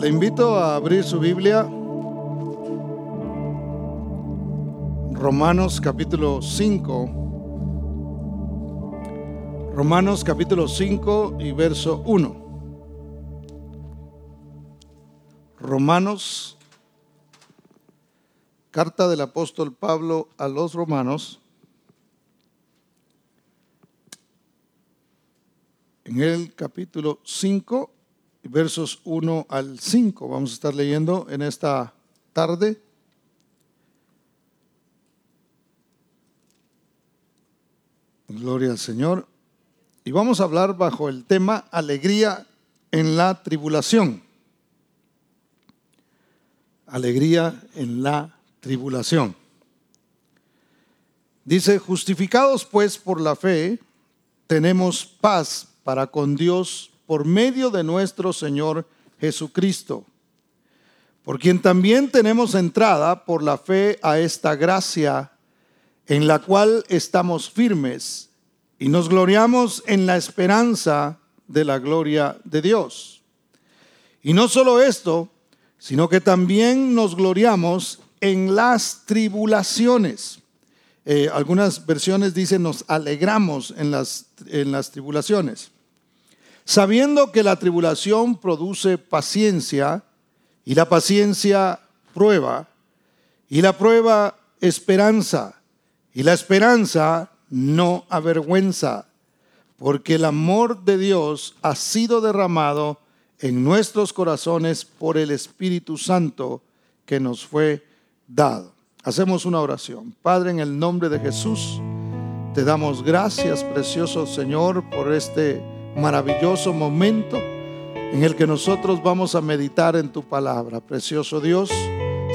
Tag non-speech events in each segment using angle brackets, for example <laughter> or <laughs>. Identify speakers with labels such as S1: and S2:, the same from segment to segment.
S1: Le invito a abrir su Biblia. Romanos capítulo 5. Romanos capítulo 5 y verso 1. Romanos, carta del apóstol Pablo a los romanos. En el capítulo 5 versos 1 al 5. Vamos a estar leyendo en esta tarde. Gloria al Señor. Y vamos a hablar bajo el tema alegría en la tribulación. Alegría en la tribulación. Dice, justificados pues por la fe, tenemos paz para con Dios por medio de nuestro Señor Jesucristo, por quien también tenemos entrada por la fe a esta gracia en la cual estamos firmes y nos gloriamos en la esperanza de la gloria de Dios. Y no solo esto, sino que también nos gloriamos en las tribulaciones. Eh, algunas versiones dicen nos alegramos en las, en las tribulaciones sabiendo que la tribulación produce paciencia y la paciencia prueba y la prueba esperanza y la esperanza no avergüenza, porque el amor de Dios ha sido derramado en nuestros corazones por el Espíritu Santo que nos fue dado. Hacemos una oración. Padre, en el nombre de Jesús, te damos gracias, precioso Señor, por este maravilloso momento en el que nosotros vamos a meditar en tu palabra. Precioso Dios,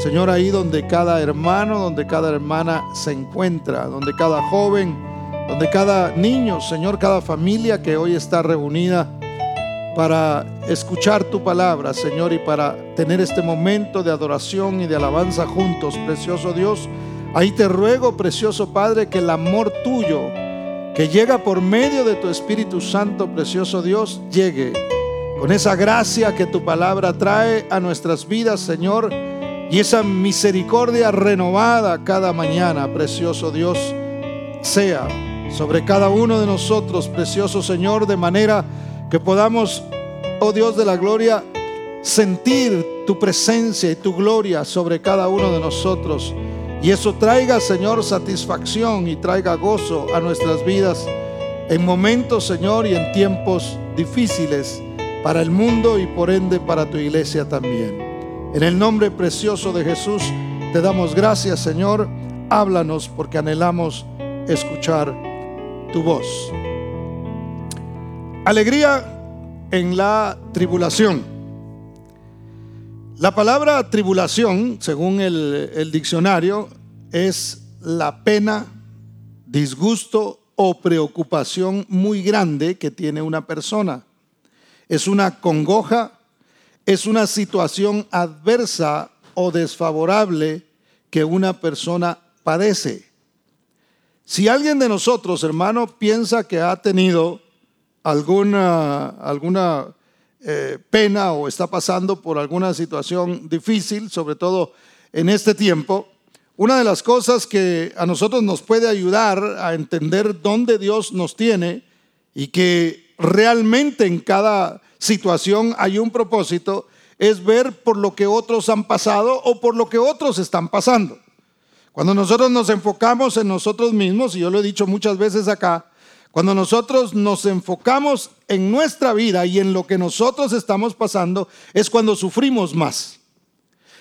S1: Señor, ahí donde cada hermano, donde cada hermana se encuentra, donde cada joven, donde cada niño, Señor, cada familia que hoy está reunida para escuchar tu palabra, Señor, y para tener este momento de adoración y de alabanza juntos, precioso Dios. Ahí te ruego, precioso Padre, que el amor tuyo, que llega por medio de tu Espíritu Santo, precioso Dios, llegue. Con esa gracia que tu palabra trae a nuestras vidas, Señor, y esa misericordia renovada cada mañana, precioso Dios, sea sobre cada uno de nosotros, precioso Señor, de manera que podamos, oh Dios de la gloria, sentir tu presencia y tu gloria sobre cada uno de nosotros y eso traiga, Señor, satisfacción y traiga gozo a nuestras vidas en momentos, Señor, y en tiempos difíciles para el mundo y por ende para tu iglesia también. En el nombre precioso de Jesús, te damos gracias, Señor. Háblanos porque anhelamos escuchar tu voz. Alegría en la tribulación. La palabra tribulación, según el, diccionario, es la pena, disgusto o preocupación muy grande que tiene una persona. Es una congoja, es una situación adversa o desfavorable que una persona padece. Si alguien de nosotros, hermano, piensa que ha tenido alguna, alguna eh, pena o está pasando por alguna situación difícil, sobre todo en este tiempo, una de las cosas que a nosotros nos puede ayudar a entender dónde Dios nos tiene y que realmente en cada situación hay un propósito, es ver por lo que otros han pasado o por lo que otros están pasando. Cuando nosotros nos enfocamos en nosotros mismos, y yo lo he dicho muchas veces acá, cuando nosotros nos enfocamos en nuestra vida y en lo que nosotros estamos pasando, es cuando sufrimos más.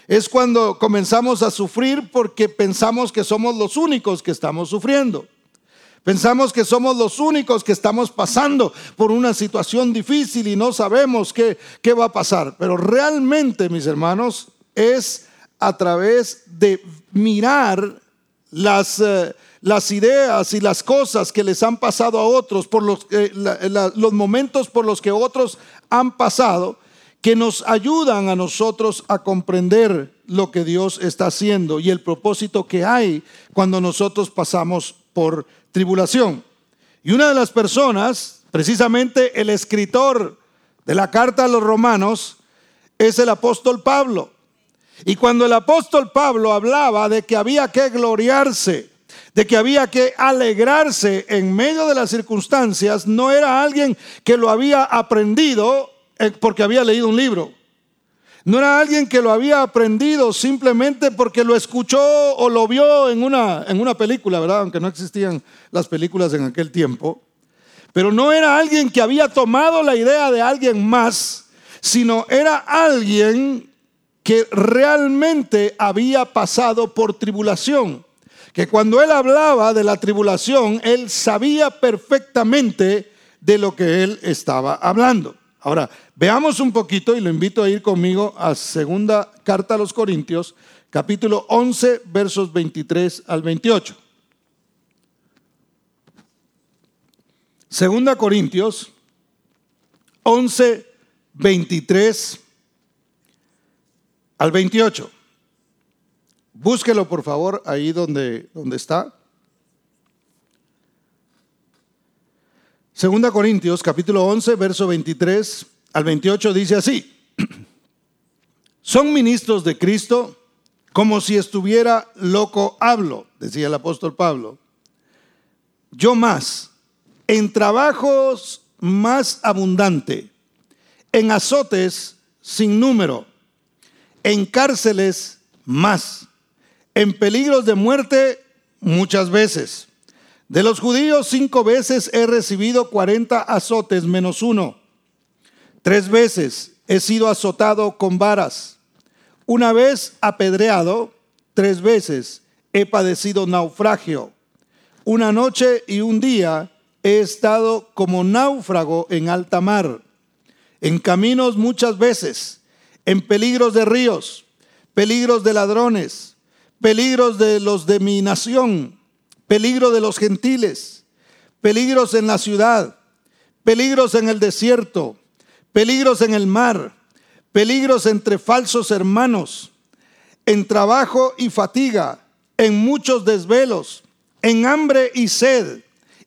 S1: Es cuando comenzamos a sufrir porque pensamos que somos los únicos que estamos sufriendo. Pensamos que somos los únicos que estamos pasando por una situación difícil y no sabemos qué, qué va a pasar. Pero realmente, mis hermanos, es a través de mirar las... Eh, las ideas y las cosas que les han pasado a otros, por los, los momentos por los que otros han pasado, que nos ayudan a nosotros a comprender lo que Dios está haciendo y el propósito que hay cuando nosotros pasamos por tribulación. Y una de las personas, precisamente el escritor de la carta a los romanos, es el apóstol Pablo. Y cuando el apóstol Pablo hablaba de que había que gloriarse, de que había que alegrarse en medio de las circunstancias, no era alguien que lo había aprendido eh, porque había leído un libro. No era alguien que lo había aprendido simplemente porque lo escuchó o lo vio en una, en una película, ¿verdad? Aunque no existían las películas en aquel tiempo. Pero no era alguien que había tomado la idea de alguien más, sino era alguien que realmente había pasado por tribulación. Que cuando él hablaba de la tribulación, él sabía perfectamente de lo que él estaba hablando. Ahora, veamos un poquito y lo invito a ir conmigo a segunda carta a los Corintios, capítulo 11, versos 23 al 28. Segunda Corintios 11, 23 al 28. Búsquelo por favor ahí donde, donde está. Segunda Corintios capítulo 11, verso 23 al 28 dice así. Son ministros de Cristo como si estuviera loco hablo, decía el apóstol Pablo. Yo más, en trabajos más abundante, en azotes sin número, en cárceles más, en peligros de muerte muchas veces. De los judíos cinco veces he recibido cuarenta azotes menos uno. Tres veces he sido azotado con varas. Una vez apedreado, tres veces he padecido naufragio. Una noche y un día he estado como náufrago en alta mar, en caminos muchas veces, en peligros de ríos, peligros de ladrones, peligros de los de mi nación, peligro de los gentiles, peligros en la ciudad, peligros en el desierto, peligros en el mar, peligros entre falsos hermanos, en trabajo y fatiga, en muchos desvelos, en hambre y sed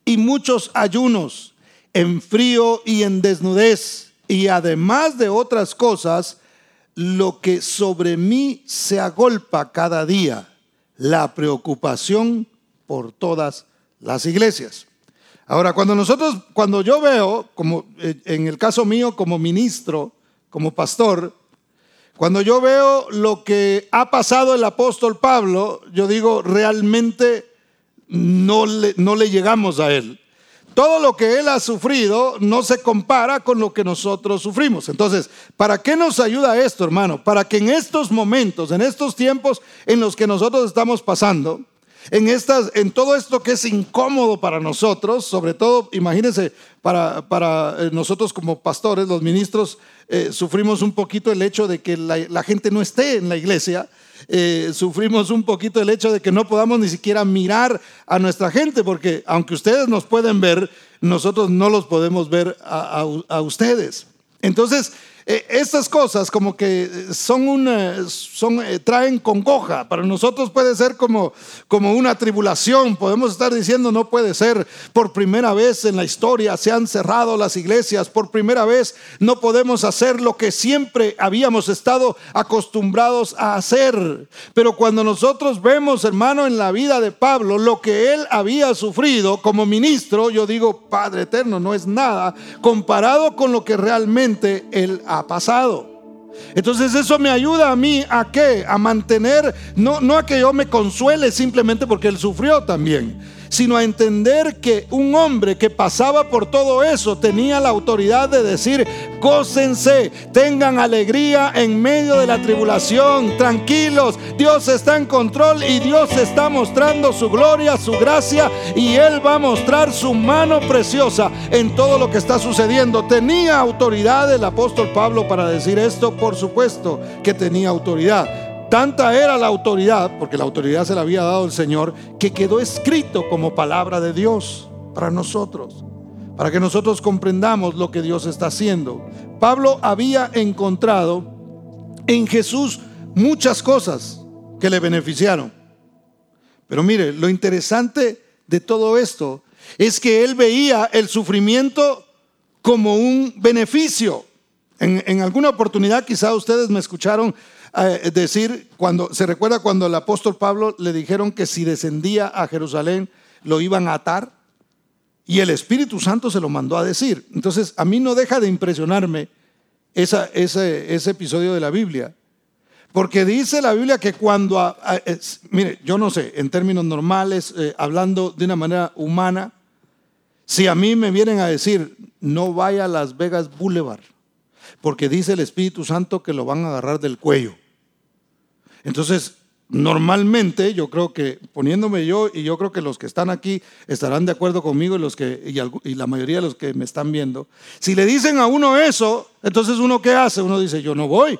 S1: y muchos ayunos, en frío y en desnudez, y además de otras cosas, lo que sobre mí se agolpa cada día, la preocupación por todas las iglesias. Ahora, cuando nosotros, cuando yo veo, como eh, en el caso mío como ministro, como pastor, cuando yo veo lo que ha pasado el apóstol Pablo, yo digo, realmente no le, no le llegamos a Él. Todo lo que Él ha sufrido no se compara con lo que nosotros sufrimos. Entonces, ¿para qué nos ayuda esto, hermano? Para que en estos momentos, en estos tiempos en los que nosotros estamos pasando, en, estas, en todo esto que es incómodo para nosotros, sobre todo, imagínense, para, para eh, nosotros como pastores, los ministros, eh, sufrimos un poquito el hecho de que la gente no esté en la iglesia eh, sufrimos un poquito el hecho de que no podamos ni siquiera mirar a nuestra gente, porque aunque ustedes nos pueden ver, nosotros no los podemos ver a ustedes. Entonces, eh, estas cosas como que son una, son, eh, traen congoja. Para nosotros puede ser como, como una tribulación. Podemos estar diciendo, no puede ser. Por primera vez en la historia se han cerrado las iglesias. Por primera vez no podemos hacer lo que siempre habíamos estado acostumbrados a hacer. Pero cuando nosotros vemos, hermano, en la vida de Pablo, lo que él había sufrido como ministro, yo digo, Padre eterno, no es nada comparado con lo que realmente él ha pasado. Entonces eso me ayuda a mí a qué? A mantener, no, no a que yo me consuele simplemente porque él sufrió también sino a entender que un hombre que pasaba por todo eso tenía la autoridad de decir, gócense, tengan alegría en medio de la tribulación, tranquilos, Dios está en control y Dios está mostrando su gloria, su gracia y Él va a mostrar su mano preciosa en todo lo que está sucediendo. ¿Tenía autoridad el apóstol Pablo para decir esto? Por supuesto que tenía autoridad. Tanta era la autoridad, porque la autoridad se la había dado el Señor, que quedó escrito como palabra de Dios para nosotros, para que nosotros comprendamos lo que Dios está haciendo. Pablo había encontrado en Jesús muchas cosas que le beneficiaron. Pero mire, lo interesante de todo esto es que él veía el sufrimiento como un beneficio. En, alguna oportunidad quizá ustedes me escucharon eh, decir, cuando se recuerda cuando el apóstol Pablo le dijeron que si descendía a Jerusalén lo iban a atar y el Espíritu Santo se lo mandó a decir. Entonces a mí no deja de impresionarme esa, ese, ese episodio de la Biblia. Porque dice la Biblia que cuando, mire, yo no sé, en términos normales, eh, hablando de una manera humana, si a mí me vienen a decir, no vaya a Las Vegas Boulevard, porque dice el Espíritu Santo que lo van a agarrar del cuello. Entonces, normalmente yo creo que poniéndome yo y yo creo que los que están aquí estarán de acuerdo conmigo y los que y, la mayoría de los que me están viendo si le dicen a uno eso entonces uno qué hace uno dice yo no voy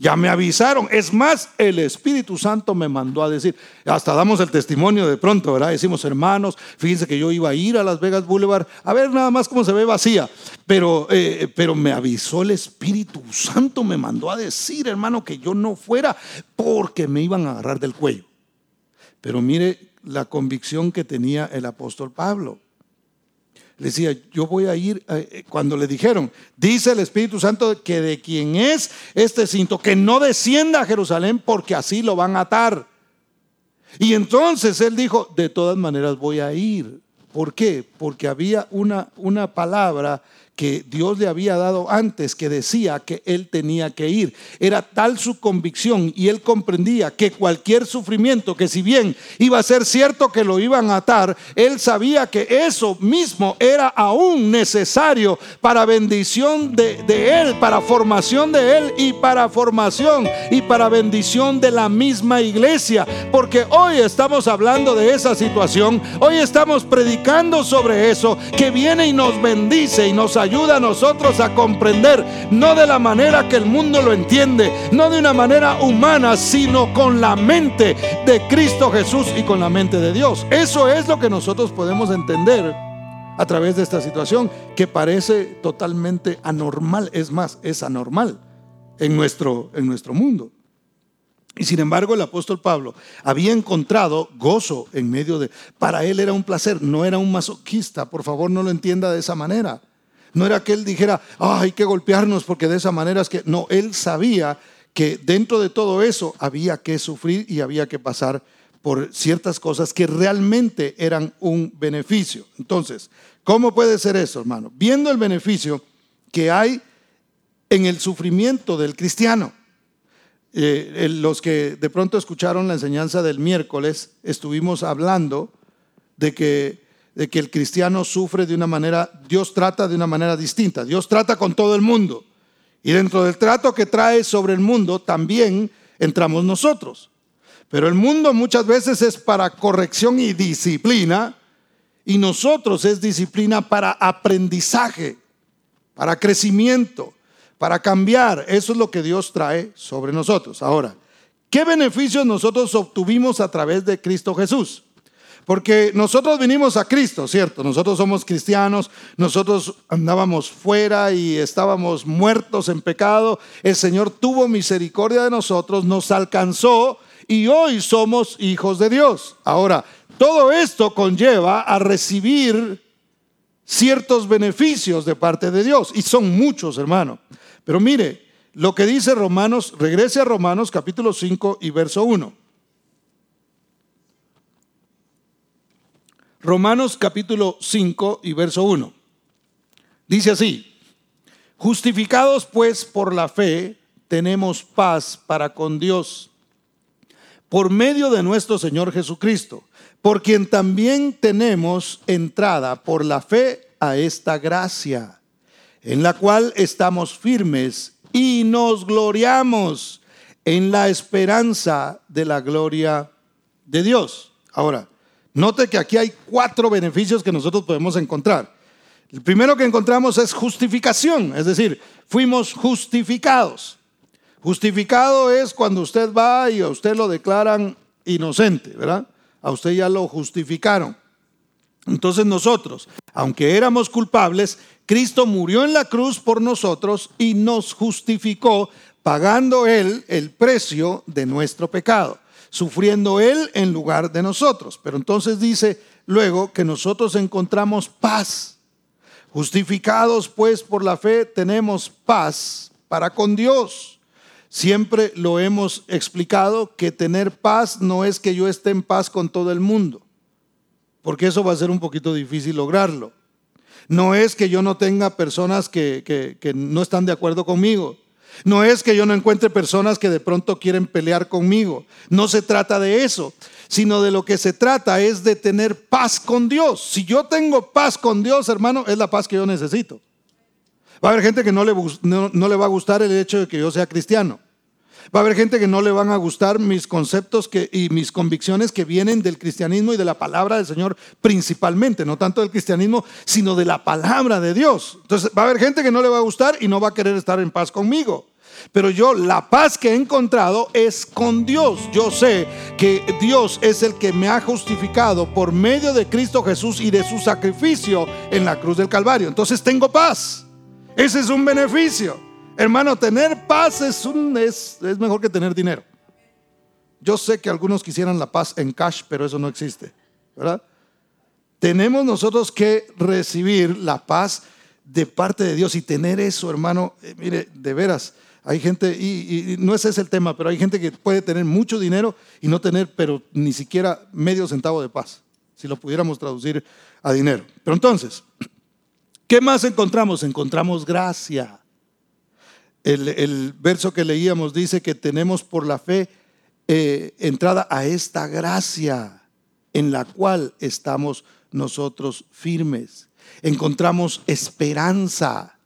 S1: ya me avisaron. Es más, el Espíritu Santo me mandó a decir. Hasta damos el testimonio de pronto, ¿verdad? Decimos, hermanos, fíjense que yo iba a ir a Las Vegas Boulevard a ver nada más cómo se ve vacía. Pero, eh, pero me avisó el Espíritu Santo, me mandó a decir, hermano, que yo no fuera porque me iban a agarrar del cuello. Pero mire la convicción que tenía el apóstol Pablo le decía, yo voy a ir, eh, eh, cuando le dijeron, dice el Espíritu Santo que de quien es este cinto, que no descienda a Jerusalén porque así lo van a atar. Y entonces él dijo, de todas maneras voy a ir. ¿Por qué? Porque había una, una palabra que Dios le había dado antes, que decía que él tenía que ir. Era tal su convicción y él comprendía que cualquier sufrimiento, que si bien iba a ser cierto que lo iban a atar, él sabía que eso mismo era aún necesario para bendición de, él, para formación de él y para formación y para bendición de la misma iglesia. Porque hoy estamos hablando de esa situación, hoy estamos predicando sobre eso, que viene y nos bendice y nos ayuda ayuda a nosotros a comprender, no de la manera que el mundo lo entiende, no de una manera humana, sino con la mente de Cristo Jesús y con la mente de Dios. Eso es lo que nosotros podemos entender a través de esta situación que parece totalmente anormal, es más, es anormal en nuestro, en nuestro mundo. Y sin embargo el apóstol Pablo había encontrado gozo en medio de... Para él era un placer, no era un masoquista, por favor no lo entienda de esa manera. No era que él dijera, hay que golpearnos porque de esa manera es que... No, él sabía que dentro de todo eso había que sufrir y había que pasar por ciertas cosas que realmente eran un beneficio. Entonces, ¿cómo puede ser eso, hermano? Viendo el beneficio que hay en el sufrimiento del cristiano. Eh, los que de pronto escucharon la enseñanza del miércoles, estuvimos hablando de que de que el cristiano sufre de una manera, Dios trata de una manera distinta. Dios trata con todo el mundo. Y dentro del trato que trae sobre el mundo también entramos nosotros. Pero el mundo muchas veces es para corrección y disciplina y nosotros es disciplina para aprendizaje, para crecimiento, para cambiar. Eso es lo que Dios trae sobre nosotros. Ahora, ¿qué beneficios nosotros obtuvimos a través de Cristo Jesús? Porque nosotros vinimos a Cristo, ¿cierto? Nosotros somos cristianos, nosotros andábamos fuera y estábamos muertos en pecado. El Señor tuvo misericordia de nosotros, nos alcanzó y hoy somos hijos de Dios. Ahora, todo esto conlleva a recibir ciertos beneficios de parte de Dios y son muchos, hermano. Pero mire, lo que dice Romanos, regrese a Romanos capítulo 5 y verso 1. Romanos capítulo 5 y verso 1. Dice así, justificados pues por la fe, tenemos paz para con Dios, por medio de nuestro Señor Jesucristo, por quien también tenemos entrada por la fe a esta gracia, en la cual estamos firmes y nos gloriamos en la esperanza de la gloria de Dios. Ahora, Note que aquí hay cuatro beneficios que nosotros podemos encontrar. El primero que encontramos es justificación, es decir, fuimos justificados. Justificado es cuando usted va y a usted lo declaran inocente, ¿verdad? A usted ya lo justificaron. Entonces nosotros, aunque éramos culpables, Cristo murió en la cruz por nosotros y nos justificó pagando Él el precio de nuestro pecado sufriendo Él en lugar de nosotros. Pero entonces dice luego que nosotros encontramos paz. Justificados pues por la fe tenemos paz para con Dios. Siempre lo hemos explicado que tener paz no es que yo esté en paz con todo el mundo, porque eso va a ser un poquito difícil lograrlo. No es que yo no tenga personas que, que no están de acuerdo conmigo. No es que yo no encuentre personas que de pronto quieren pelear conmigo. No se trata de eso, sino de lo que se trata es de tener paz con Dios. Si yo tengo paz con Dios, hermano, es la paz que yo necesito. Va a haber gente que no le, no, le va a gustar el hecho de que yo sea cristiano. Va a haber gente que no le van a gustar mis conceptos y mis convicciones que vienen del cristianismo y de la palabra del Señor principalmente, no tanto del cristianismo, sino de la palabra de Dios. Entonces va a haber gente que no le va a gustar y no va a querer estar en paz conmigo. Pero yo la paz que he encontrado es con Dios. Yo sé que Dios es el que me ha justificado por medio de Cristo Jesús y de su sacrificio en la cruz del Calvario. Entonces tengo paz. Ese es un beneficio. Hermano, tener paz es, un, es, es mejor que tener dinero. Yo sé que algunos quisieran la paz en cash, pero eso no existe. ¿Verdad? Tenemos nosotros que recibir la paz de parte de Dios y tener eso, hermano, eh, mire, de veras, hay gente, y, no ese es el tema, pero hay gente que puede tener mucho dinero y no tener, pero ni siquiera medio centavo de paz, si lo pudiéramos traducir a dinero. Pero entonces, ¿qué más encontramos? Encontramos gracia. El, verso que leíamos dice que tenemos por la fe eh, entrada a esta gracia en la cual estamos nosotros firmes. Encontramos esperanza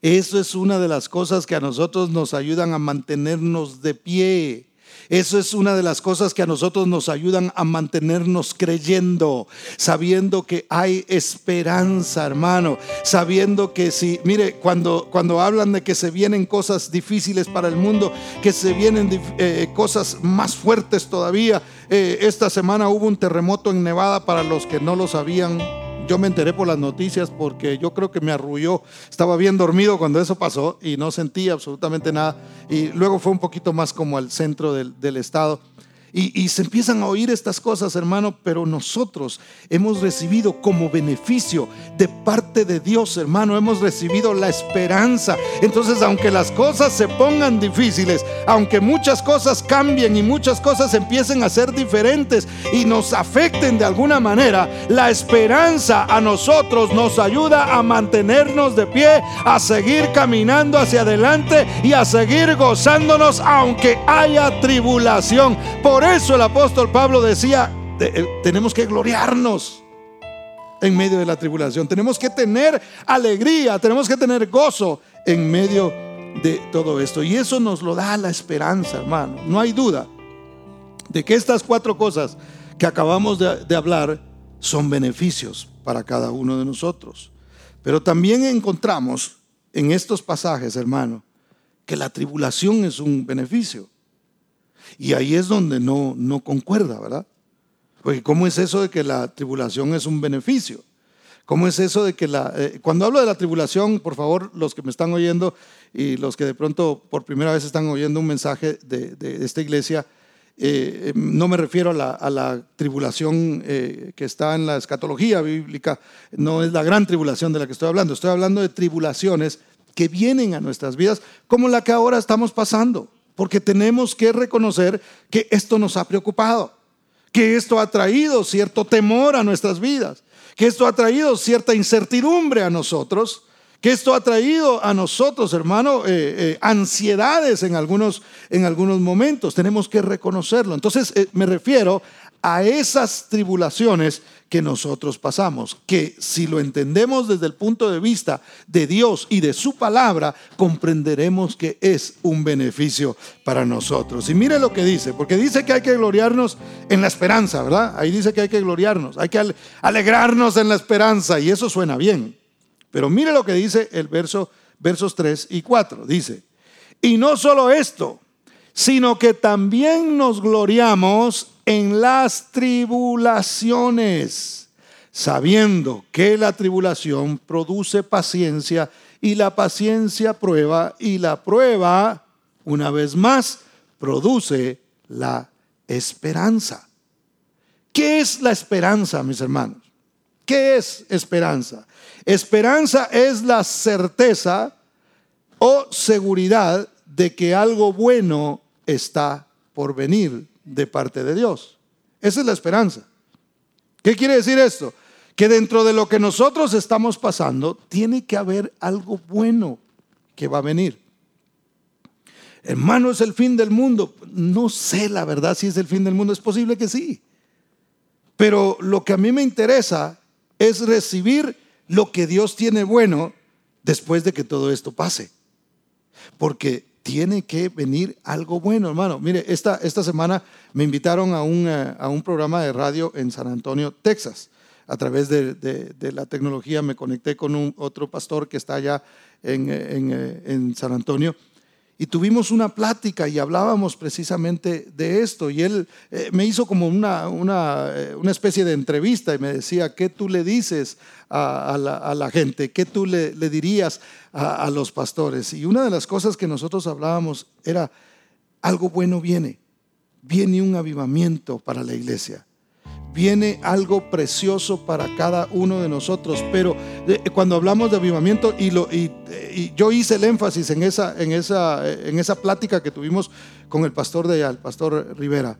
S1: eso es una de las cosas que a nosotros nos ayudan a mantenernos de pie. Eso es una de las cosas que a nosotros nos ayudan a mantenernos creyendo, sabiendo que hay esperanza, hermano, sabiendo que si, mire, cuando, cuando hablan de que se vienen cosas difíciles para el mundo, que se vienen eh, cosas más fuertes todavía, eh, esta semana hubo un terremoto en Nevada para los que no lo sabían yo me enteré por las noticias porque yo creo que me arrulló. Estaba bien dormido cuando eso pasó y no sentí absolutamente nada. Y luego fue un poquito más como al centro del, del estado. Y, se empiezan a oír estas cosas, hermano, pero nosotros hemos recibido como beneficio de parte de Dios, hermano, hemos recibido la esperanza. Entonces, aunque las cosas se pongan difíciles, aunque muchas cosas cambien y muchas cosas empiecen a ser diferentes y nos afecten de alguna manera, la esperanza a nosotros nos ayuda a mantenernos de pie, a seguir caminando hacia adelante y a seguir gozándonos aunque haya tribulación. Eso el apóstol Pablo decía, eh, tenemos que gloriarnos en medio de la tribulación. Tenemos que tener alegría, tenemos que tener gozo en medio de todo esto. Y eso nos lo da la esperanza, hermano. No hay duda de que estas cuatro cosas que acabamos de hablar son beneficios para cada uno de nosotros. Pero también encontramos en estos pasajes, hermano, que la tribulación es un beneficio. Y ahí es donde no, no concuerda, ¿verdad? Porque ¿cómo es eso de que la tribulación es un beneficio? ¿Cómo es eso de que la... Eh, cuando hablo de la tribulación, por favor, los que me están oyendo y los que de pronto por primera vez están oyendo un mensaje de, esta iglesia, eh, no me refiero a la, tribulación eh, que está en la escatología bíblica, no es la gran tribulación de la que estoy hablando, estoy hablando de tribulaciones que vienen a nuestras vidas como la que ahora estamos pasando porque tenemos que reconocer que esto nos ha preocupado, que esto ha traído cierto temor a nuestras vidas, que esto ha traído cierta incertidumbre a nosotros, que esto ha traído a nosotros, hermano, eh, eh, ansiedades en algunos, en algunos momentos. Tenemos que reconocerlo. Entonces, eh, me refiero a esas tribulaciones que nosotros pasamos, que si lo entendemos desde el punto de vista de Dios y de su palabra, comprenderemos que es un beneficio para nosotros. Y mire lo que dice, porque dice que hay que gloriarnos en la esperanza, ¿verdad? Ahí dice que hay que gloriarnos, hay que alegrarnos en la esperanza, y eso suena bien. Pero mire lo que dice el verso, versos 3 y 4, dice, y no solo esto, sino que también nos gloriamos en las tribulaciones, sabiendo que la tribulación produce paciencia y la paciencia prueba y la prueba, una vez más, produce la esperanza. ¿Qué es la esperanza, mis hermanos? ¿Qué es esperanza? Esperanza es la certeza o seguridad de que algo bueno está por venir de parte de Dios. Esa es la esperanza. ¿Qué quiere decir esto? Que dentro de lo que nosotros estamos pasando, tiene que haber algo bueno que va a venir. Hermano, es el fin del mundo. No sé la verdad si es el fin del mundo. Es posible que sí. Pero lo que a mí me interesa es recibir lo que Dios tiene bueno después de que todo esto pase. Porque tiene que venir algo bueno, hermano. Mire, esta, esta semana me invitaron a un, eh, a un programa de radio en San Antonio, Texas. A través de, de, la tecnología me conecté con un, otro pastor que está allá en, en, eh, en San Antonio y tuvimos una plática y hablábamos precisamente de esto. Y él eh, me hizo como una, una, eh, una, especie de entrevista y me decía, ¿qué tú le dices a, la, gente? ¿Qué tú le dirías a, los pastores? Y una de las cosas que nosotros hablábamos era, algo bueno viene, viene un avivamiento para la iglesia viene algo precioso para cada uno de nosotros. Pero eh, cuando hablamos de avivamiento, y, lo, y, yo hice el énfasis en esa, en, esa, en esa plática que tuvimos con el pastor de allá, el pastor Rivera,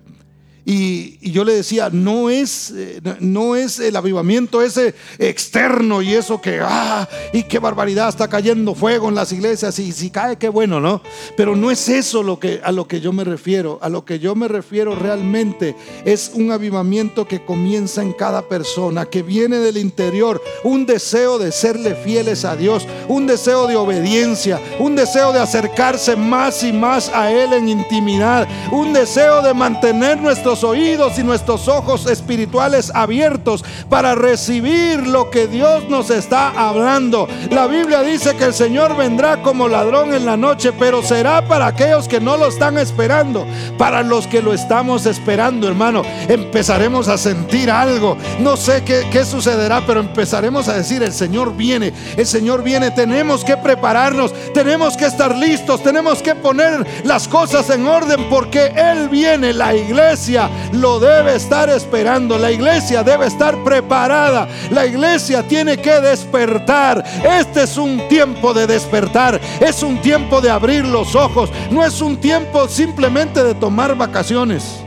S1: y, yo le decía, no es, eh, no es el avivamiento ese externo y eso que, ah, y qué barbaridad, está cayendo fuego en las iglesias y si cae, qué bueno, ¿no? Pero no es eso lo que, a lo que yo me refiero. A lo que yo me refiero realmente es un avivamiento que comienza en cada persona, que viene del interior, un deseo de serle fieles a Dios, un deseo de obediencia, un deseo de acercarse más y más a Él en intimidad, un deseo de mantener nuestros oídos y nuestros ojos espirituales abiertos para recibir lo que Dios nos está hablando. La Biblia dice que el Señor vendrá como ladrón en la noche, pero será para aquellos que no lo están esperando. Para los que lo estamos esperando, hermano, empezaremos a sentir algo. No sé qué, sucederá, pero empezaremos a decir, el Señor viene, el Señor viene. Tenemos que prepararnos, tenemos que estar listos, tenemos que poner las cosas en orden porque Él viene, la iglesia lo debe estar esperando. La iglesia debe estar preparada. La iglesia tiene que despertar. Este es un tiempo de despertar. Es un tiempo de abrir los ojos. No es un tiempo simplemente de tomar vacaciones.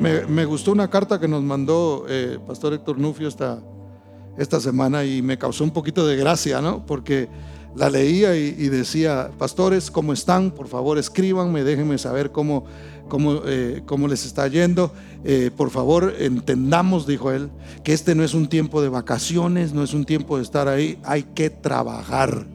S1: Me, gustó una carta que nos mandó eh, Pastor Héctor Nufio esta, esta semana y me causó un poquito de gracia, ¿no? Porque la leía y, y, decía, pastores, ¿cómo están? Por favor, escríbanme, déjenme saber cómo eh, cómo, les está yendo. Eh, por favor, entendamos, dijo él, que este no es un tiempo de vacaciones, no es un tiempo de estar ahí, hay que trabajar.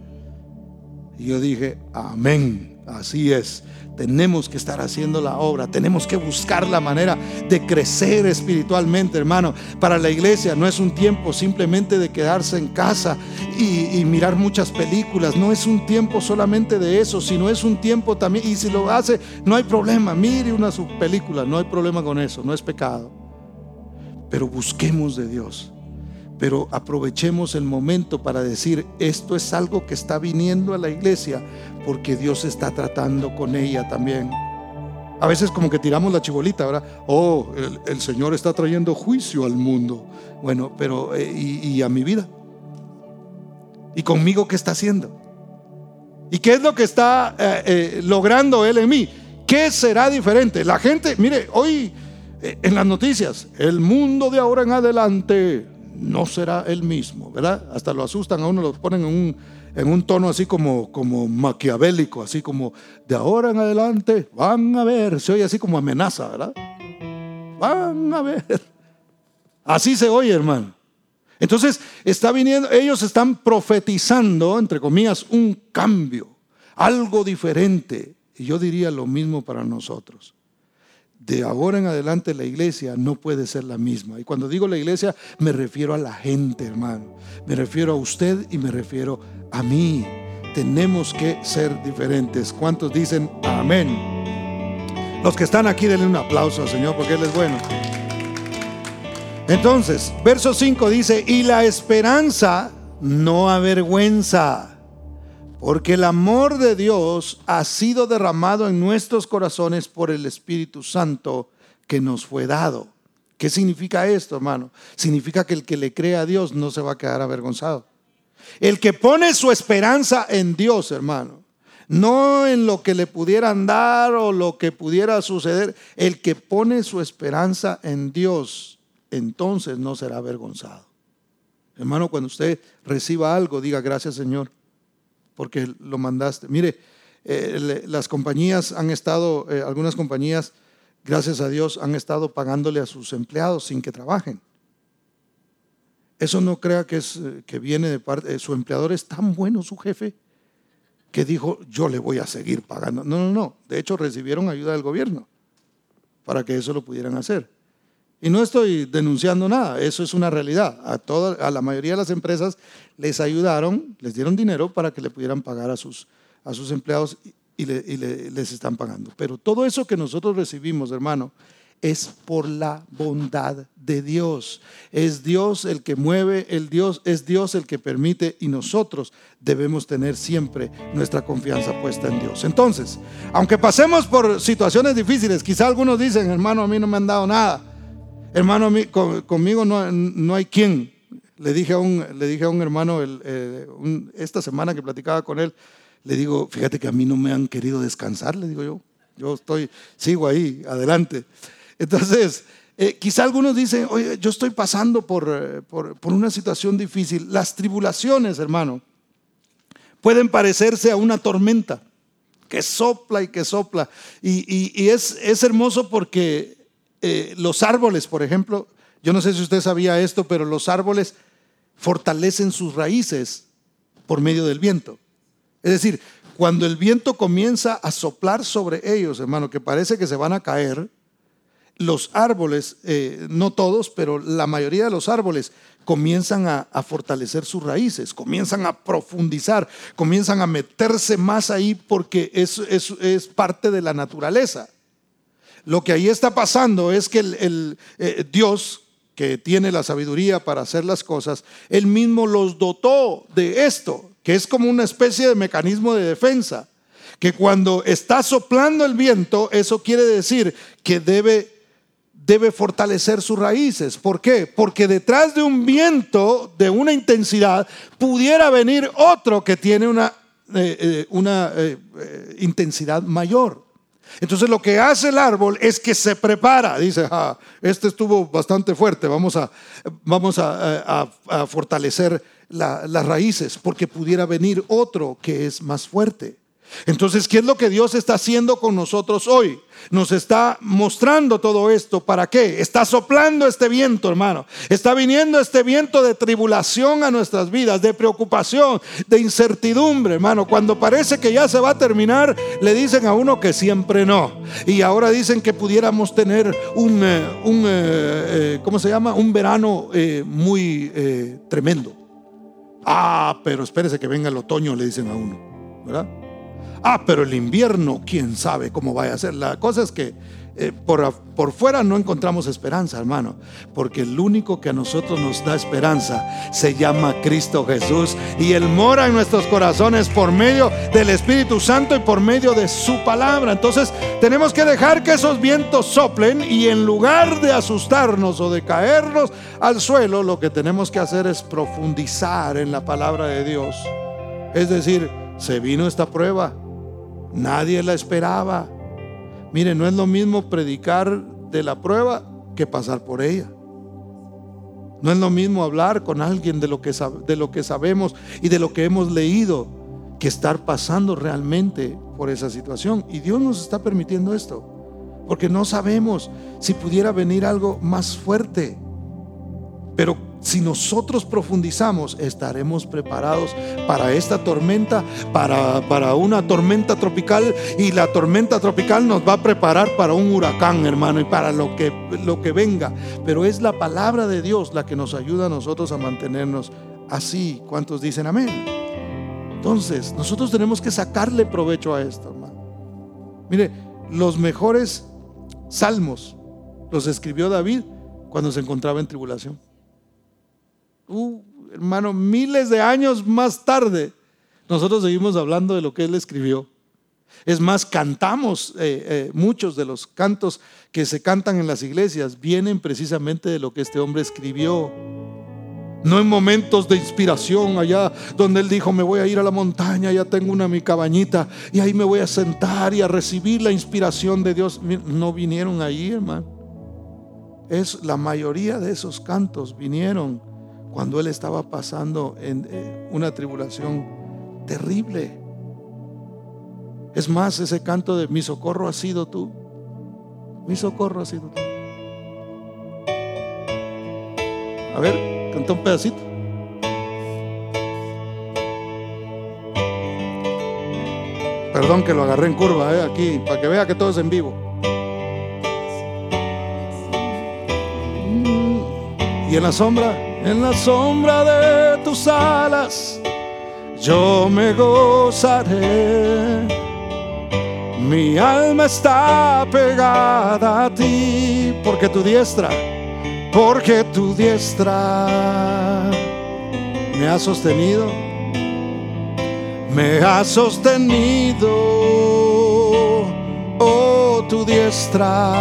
S1: Y yo dije, amén, así es. Tenemos que estar haciendo la obra, tenemos que buscar la manera de crecer espiritualmente, hermano. Para la iglesia no es un tiempo simplemente de quedarse en casa y, mirar muchas películas, no es un tiempo solamente de eso, sino es un tiempo también, y si lo hace, no hay problema, mire una película, no hay problema con eso, no es pecado. Pero busquemos de Dios pero aprovechemos el momento para decir, esto es algo que está viniendo a la iglesia porque Dios está tratando con ella también. A veces como que tiramos la chibolita, ¿verdad? Oh, el, Señor está trayendo juicio al mundo. Bueno, pero eh, y, a mi vida? ¿Y conmigo qué está haciendo? ¿Y qué es lo que está eh, eh, logrando Él en mí? ¿Qué será diferente? La gente, mire, hoy en las noticias, el mundo de ahora en adelante no será el mismo, ¿verdad? Hasta lo asustan a uno, lo ponen en un, en un tono así como, como maquiavélico, así como de ahora en adelante van a ver, se oye así como amenaza, ¿verdad? Van a ver. Así se oye, hermano. Entonces, está viniendo, ellos están profetizando, entre comillas, un cambio, algo diferente. Y yo diría lo mismo para nosotros de ahora en adelante la iglesia no puede ser la misma. Y cuando digo la iglesia me refiero a la gente, hermano. Me refiero a usted y me refiero a mí. Tenemos que ser diferentes. ¿Cuántos dicen amén? Los que están aquí denle un aplauso al Señor porque Él es bueno. Entonces, verso 5 dice, y la esperanza no avergüenza porque el amor de Dios ha sido derramado en nuestros corazones por el Espíritu Santo que nos fue dado. ¿Qué ¿Qué significa esto, hermano? Significa que el que le cree a Dios no se va a quedar avergonzado. El que pone su esperanza en Dios, hermano, no en lo que le pudieran dar o lo que pudiera suceder, el que pone su esperanza en Dios, entonces no será avergonzado. Hermano, cuando usted reciba algo, diga gracias Señor, porque lo mandaste. Mire, eh, las compañías han estado, eh, algunas compañías, gracias a Dios, han estado pagándole a sus empleados sin que trabajen. Eso no crea que, es, eh, que viene de parte, su empleador es tan bueno, su jefe, que dijo, yo le voy a seguir pagando. No, no, no. De hecho, recibieron ayuda del gobierno para que eso lo pudieran hacer. Y no estoy denunciando nada, eso es una realidad. A, toda, a la mayoría de las empresas les ayudaron, les dieron dinero para que le pudieran pagar a sus, a sus empleados y, les están pagando. Pero todo eso que nosotros recibimos, hermano, es por la bondad de Dios. Es Dios el que mueve, el Dios es Dios el que permite y nosotros debemos tener siempre nuestra confianza puesta en Dios. Entonces, aunque pasemos por situaciones difíciles, quizá algunos dicen, hermano, a mí no me han dado nada. Hermano, conmigo no, hay quien. Le dije a un, le dije a un hermano eh, esta semana que platicaba con él, le digo, fíjate que a mí no me han querido descansar, le digo yo. Yo estoy, sigo ahí, adelante. Entonces, eh, quizá algunos dicen, oye, yo estoy pasando por, eh, por, una situación difícil. Las tribulaciones, hermano, pueden parecerse a una tormenta que sopla y que sopla. Y, es, es hermoso porque eh, los árboles, por ejemplo, yo no sé si usted sabía esto, pero los árboles fortalecen sus raíces por medio del viento. Es decir, cuando el viento comienza a soplar sobre ellos, hermano, que parece que se van a caer, los árboles, eh, no todos, pero la mayoría de los árboles comienzan a, fortalecer sus raíces, comienzan a profundizar, comienzan a meterse más ahí porque es, es parte de la naturaleza. Lo que ahí está pasando es que el, eh, Dios, que tiene la sabiduría para hacer las cosas, él mismo los dotó de esto, que es como una especie de mecanismo de defensa, que cuando está soplando el viento, eso quiere decir que debe, debe fortalecer sus raíces. ¿Por qué? Porque detrás de un viento de una intensidad pudiera venir otro que tiene una, eh, eh, una intensidad mayor. Entonces lo que hace el árbol es que se prepara, dice, ah, este estuvo bastante fuerte, vamos a, vamos a, fortalecer las raíces porque pudiera venir otro que es más fuerte. Entonces, ¿qué es lo que Dios está haciendo con nosotros hoy? Nos está mostrando todo esto. ¿Para qué? Está soplando este viento, hermano. Está viniendo este viento de tribulación a nuestras vidas, de preocupación, de incertidumbre, hermano. Cuando parece que ya se va a terminar, le dicen a uno que siempre no. Y ahora dicen que pudiéramos tener un, eh, un eh, eh, ¿cómo se llama? Un verano muy tremendo. Ah, pero espérese que venga el otoño, le dicen a uno, ¿verdad? Ah, pero el invierno, quién sabe cómo vaya a ser. La cosa es que eh, por, por, fuera no encontramos esperanza, hermano, porque el único que a nosotros nos da esperanza se llama Cristo Jesús y Él mora en nuestros corazones por medio del Espíritu Santo y por medio de su palabra. Entonces tenemos que dejar que esos vientos soplen y en lugar de asustarnos o de caernos al suelo, lo que tenemos que hacer es profundizar en la palabra de Dios. Es decir, se vino esta prueba Nadie la esperaba. Mire, no es lo mismo predicar de la prueba que pasar por ella. No es lo mismo hablar con alguien de lo que, de lo que sabemos y de lo que hemos leído que estar pasando realmente por esa situación. Y Dios nos está permitiendo esto, porque no sabemos si pudiera venir algo más fuerte. Pero si nosotros profundizamos, estaremos preparados para esta tormenta, para, para, una tormenta tropical y la tormenta tropical nos va a preparar para un huracán, hermano, y para lo que, lo que venga. Pero es la palabra de Dios la que nos ayuda a nosotros a mantenernos así. ¿Cuántos dicen amén? Entonces, nosotros tenemos que sacarle provecho a esto, hermano. Mire, los mejores salmos los escribió David cuando se encontraba en tribulación. Uh, hermano, miles de años más tarde, nosotros seguimos hablando de lo que él escribió. Es más, cantamos, eh, eh, muchos de los cantos que se cantan en las iglesias vienen precisamente de lo que este hombre escribió. No en momentos de inspiración allá donde él dijo, me voy a ir a la montaña, ya tengo una mi cabañita y ahí me voy a sentar y a recibir la inspiración de Dios. No vinieron ahí, hermano. Es la mayoría de esos cantos vinieron cuando él estaba pasando en eh, una tribulación terrible. Es más, ese canto de mi socorro ha sido tú. Mi socorro ha sido tú. A ver, canta un pedacito. Perdón que lo agarré en curva, eh, aquí, para que vea que todo es en vivo. Y en la sombra, en la sombra de tus alas, yo me gozaré mi alma está pegada a ti, porque tu diestra, porque tu diestra me ha sostenido, me ha sostenido, oh tu diestra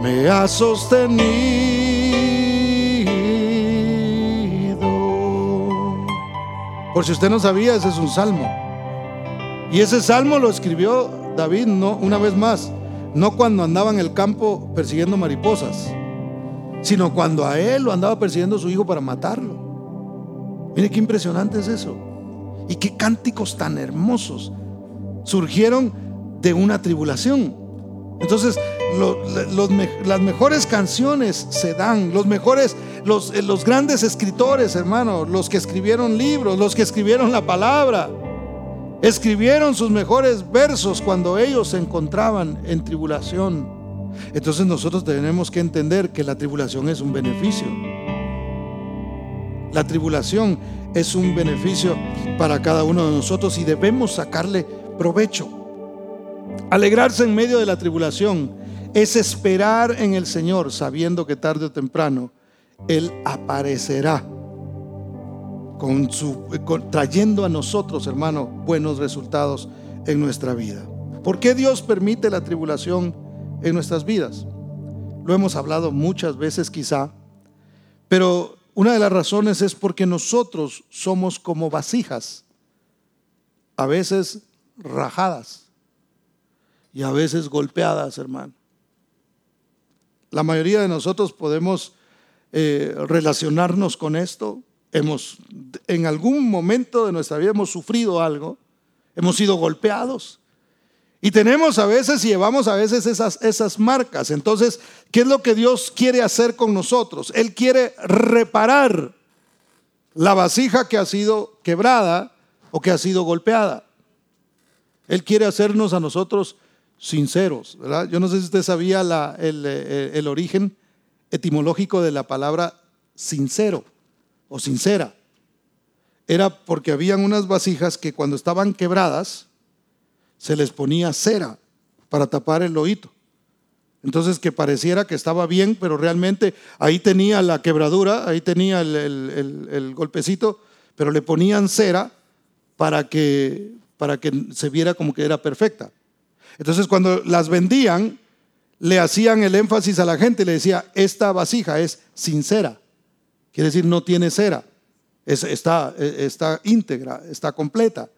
S1: me ha sostenido. Por si usted no sabía, ese es un salmo. Y ese salmo lo escribió David, no, una vez más, no cuando andaba en el campo persiguiendo mariposas, sino cuando a él lo andaba persiguiendo su hijo para matarlo. Mire qué impresionante es eso. Y qué cánticos tan hermosos surgieron de una tribulación. Entonces, las mejores canciones se dan, los mejores, los, los grandes escritores, hermano, los que escribieron libros, los que escribieron la palabra Escribieron sus mejores versos cuando ellos se encontraban en tribulación. Entonces nosotros tenemos que entender que la tribulación es un beneficio. La tribulación es un beneficio para cada uno de nosotros y debemos sacarle provecho. Alegrarse en medio de la tribulación es esperar en el Señor sabiendo que tarde o temprano Él aparecerá con su, trayendo a nosotros, hermano, buenos resultados en nuestra vida. ¿Por qué Dios permite la tribulación en nuestras vidas? Lo hemos hablado muchas veces quizá, pero una de las razones es porque nosotros somos como vasijas, a veces rajadas y a veces golpeadas, hermano. La mayoría de nosotros podemos eh, relacionarnos con esto hemos, en algún momento de nuestra vida hemos sufrido algo, hemos sido golpeados. Y tenemos a veces y llevamos a veces esas, esas marcas. Entonces, ¿qué es lo que Dios quiere hacer con nosotros? Él quiere reparar la vasija que ha sido quebrada o que ha sido golpeada. Él quiere hacernos a nosotros sinceros. ¿verdad? Yo no sé si usted sabía el, eh, el origen etimológico de la palabra sincero o sincera. Era porque habían unas vasijas que cuando estaban quebradas se les ponía cera para tapar el oído. Entonces que pareciera que estaba bien, pero realmente ahí tenía la quebradura, ahí tenía el, golpecito, pero le ponían cera para que, para que se viera como que era perfecta. Entonces cuando las vendían, le hacían el énfasis a la gente, le decía, esta vasija es sincera. Quiere decir, no tiene cera. está, está íntegra, está completa.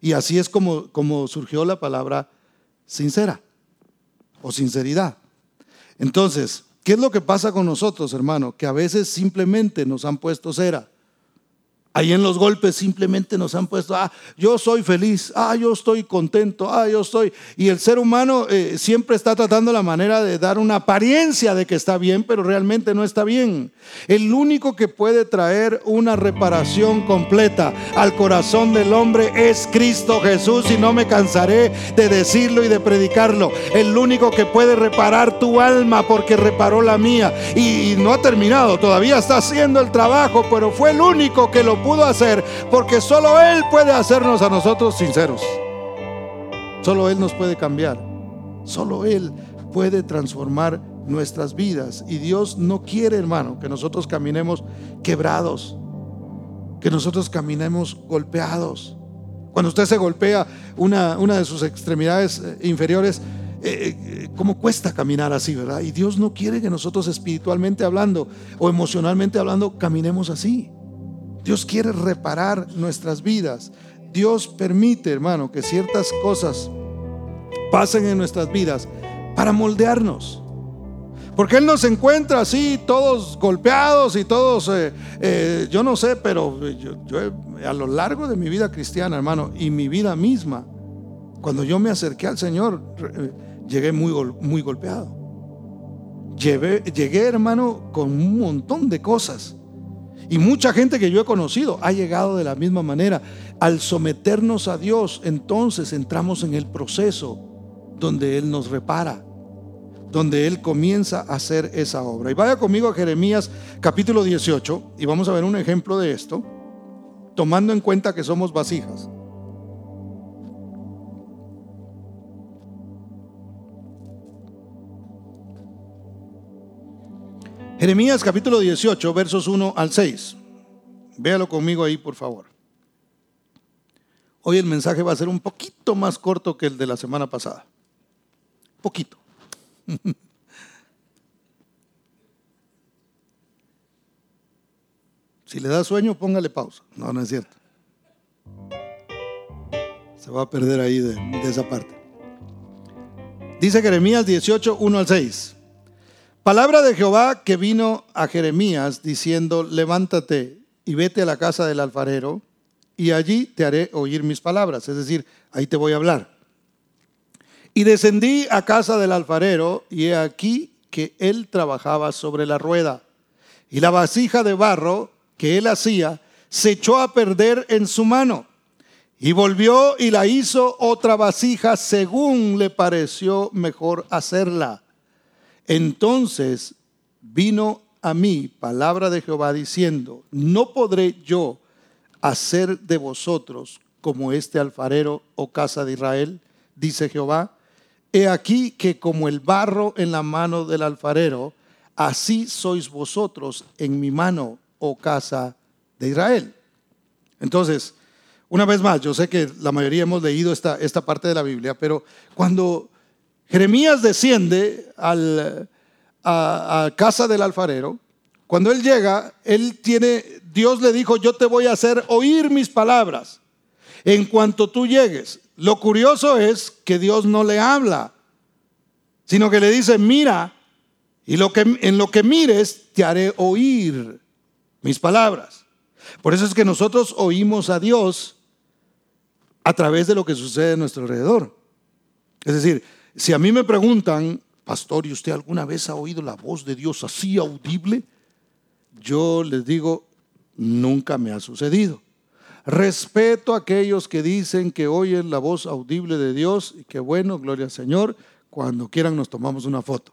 S1: Y así es como, como surgió la palabra sincera o sinceridad. Entonces, ¿qué es lo que pasa con nosotros, hermano? Que a veces simplemente nos han puesto cera. Ahí en los golpes simplemente nos han puesto, ah, yo soy feliz, ah, yo estoy contento, ah, yo estoy. Y el ser humano eh, siempre está tratando la manera de dar una apariencia de que está bien, pero realmente no está bien. El único que puede traer una reparación completa al corazón del hombre es Cristo Jesús y no me cansaré de decirlo y de predicarlo. El único que puede reparar tu alma porque reparó la mía y no ha terminado, todavía está haciendo el trabajo, pero fue el único que lo pudo hacer, porque solo Él puede hacernos a nosotros sinceros. Solo Él nos puede cambiar. Solo Él puede transformar nuestras vidas. Y Dios no quiere, hermano, que nosotros caminemos quebrados, que nosotros caminemos golpeados, Cuando usted se golpea una, una de sus extremidades eh, inferiores, eh, eh, ¿cómo cuesta caminar así, verdad? Y Dios no quiere que nosotros espiritualmente hablando o emocionalmente hablando caminemos así. Dios quiere reparar nuestras vidas. Dios permite, hermano, que ciertas cosas pasen en nuestras vidas para moldearnos. Porque Él nos encuentra así, todos golpeados y todos, eh, eh, yo no sé, pero a lo largo de mi vida cristiana, hermano, y mi vida misma, cuando yo me acerqué al Señor, eh, llegué muy, muy golpeado. llegué, hermano, con un montón de cosas. Y mucha gente que yo he conocido ha llegado de la misma manera. Al someternos a Dios, entonces entramos en el proceso donde Él nos repara donde Él comienza a hacer esa obra. Y vaya conmigo a Jeremías capítulo 18 y vamos a ver un ejemplo de esto, tomando en cuenta que somos vasijas. Jeremías capítulo 18, versos 1 al 6. Véalo conmigo ahí, por favor. Hoy el mensaje va a ser un poquito más corto que el de la semana pasada. Poquito. <laughs> Si le da sueño, póngale pausa. No, no es cierto. Se va a perder ahí de, esa parte. Dice Jeremías 18, 1 al 6. Palabra de Jehová que vino a Jeremías diciendo, levántate y vete a la casa del alfarero y allí te haré oír mis palabras. Es decir, ahí te voy a hablar. Y descendí a casa del alfarero y he aquí que él trabajaba sobre la rueda. Y la vasija de barro que él hacía se echó a perder en su mano. Y volvió y la hizo otra vasija según le pareció mejor hacerla. Entonces vino a mí palabra de Jehová diciendo, no podré yo hacer de vosotros como este alfarero o casa de Israel, dice Jehová He aquí que como el barro en la mano del alfarero, así sois vosotros en mi mano, oh casa de Israel. Entonces, una vez más, yo sé que la mayoría hemos leído esta, esta parte de la Biblia, pero cuando Jeremías desciende al, a, casa del alfarero, cuando él llega, él tiene, Dios le dijo, yo te voy a hacer oír mis palabras en cuanto tú llegues. Lo curioso es que Dios no le habla, sino que le dice, mira, y lo que, en lo que mires te haré oír mis palabras. Por eso es que nosotros oímos a Dios a través de lo que sucede a nuestro alrededor. Es decir, si a mí me preguntan, pastor, ¿y usted alguna vez ha oído la voz de Dios así audible? Yo les digo, nunca me ha sucedido. Respeto a aquellos que dicen que oyen la voz audible de Dios y que bueno, gloria al Señor, cuando quieran nos tomamos una foto.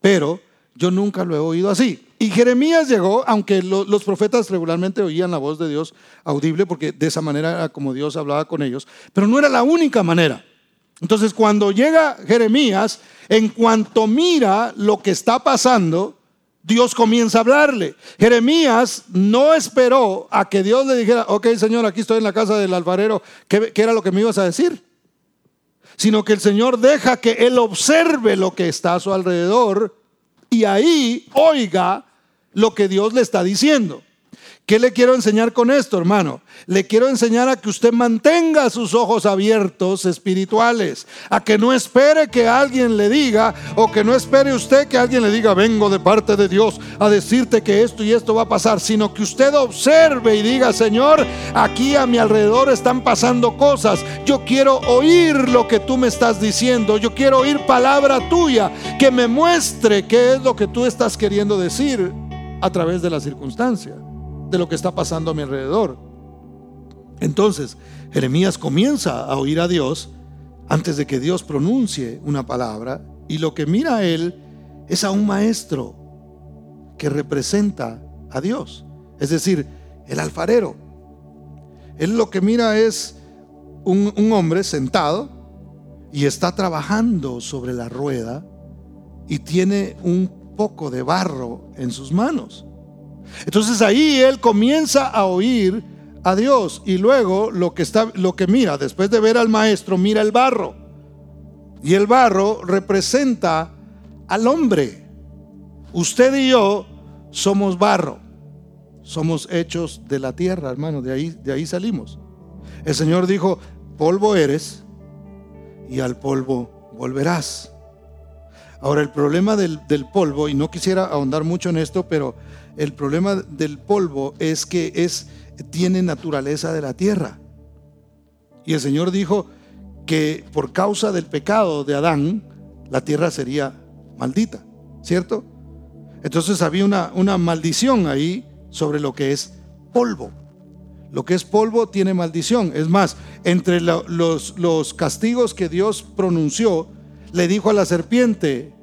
S1: Pero yo nunca lo he oído así. Y Jeremías llegó, aunque los profetas regularmente oían la voz de Dios audible, porque de esa manera era como Dios hablaba con ellos, pero no era la única manera. Entonces cuando llega Jeremías, en cuanto mira lo que está pasando, Dios comienza a hablarle. Jeremías no esperó a que Dios le dijera, ok Señor, aquí estoy en la casa del alfarero, ¿qué, era lo que me ibas a decir? Sino que el Señor deja que Él observe lo que está a su alrededor y ahí oiga lo que Dios le está diciendo. ¿Qué le quiero enseñar con esto, hermano? Le quiero enseñar a que usted mantenga sus ojos abiertos espirituales, a que no espere que alguien le diga o que no espere usted que alguien le diga, vengo de parte de Dios a decirte que esto y esto va a pasar, sino que usted observe y diga, Señor, aquí a mi alrededor están pasando cosas, yo quiero oír lo que tú me estás diciendo, yo quiero oír palabra tuya que me muestre qué es lo que tú estás queriendo decir a través de la circunstancia de lo que está pasando a mi alrededor. Entonces, Jeremías comienza a oír a Dios antes de que Dios pronuncie una palabra y lo que mira a él es a un maestro que representa a Dios, es decir, el alfarero. Él lo que mira es un, un hombre sentado y está trabajando sobre la rueda y tiene un poco de barro en sus manos. Entonces ahí él comienza a oír a Dios y luego lo que está lo que mira después de ver al maestro mira el barro. Y el barro representa al hombre. Usted y yo somos barro. Somos hechos de la tierra, hermano, de ahí de ahí salimos. El Señor dijo, "Polvo eres y al polvo volverás." Ahora, el problema del, del, polvo, y no quisiera ahondar mucho en esto, pero el problema del polvo es que es, tiene naturaleza de la tierra. Y el Señor dijo que por causa del pecado de Adán, la tierra sería maldita, ¿cierto? Entonces había una, una maldición ahí sobre lo que es polvo. Lo que es polvo tiene maldición. Es más, entre los, los castigos que Dios pronunció, le dijo a la serpiente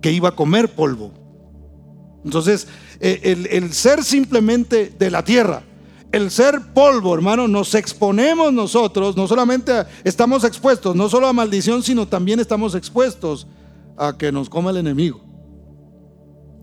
S1: que iba a comer polvo. Entonces, eh, el, ser simplemente de la tierra, el ser polvo, hermano, nos exponemos nosotros, no solamente estamos expuestos, no solo a maldición, sino también estamos expuestos a que nos coma el enemigo.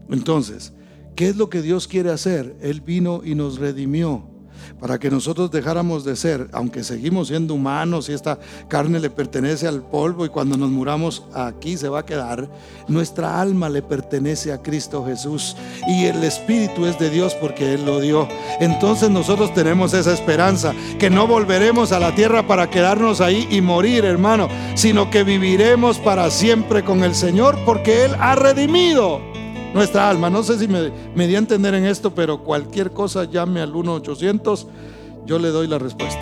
S1: Entonces, ¿qué es lo que Dios quiere hacer? Él vino y nos redimió para que nosotros dejáramos de ser, aunque seguimos siendo humanos y esta carne le pertenece al polvo y cuando nos muramos aquí se va a quedar, nuestra alma le pertenece a Cristo Jesús y el Espíritu es de Dios porque Él lo dio. Entonces nosotros tenemos esa esperanza, que no volveremos a la tierra para quedarnos ahí y morir, hermano, sino que viviremos para siempre con el Señor porque Él ha redimido nuestra alma. No sé si me, me di a entender en esto, pero cualquier cosa llame al 1-800, yo le doy la respuesta.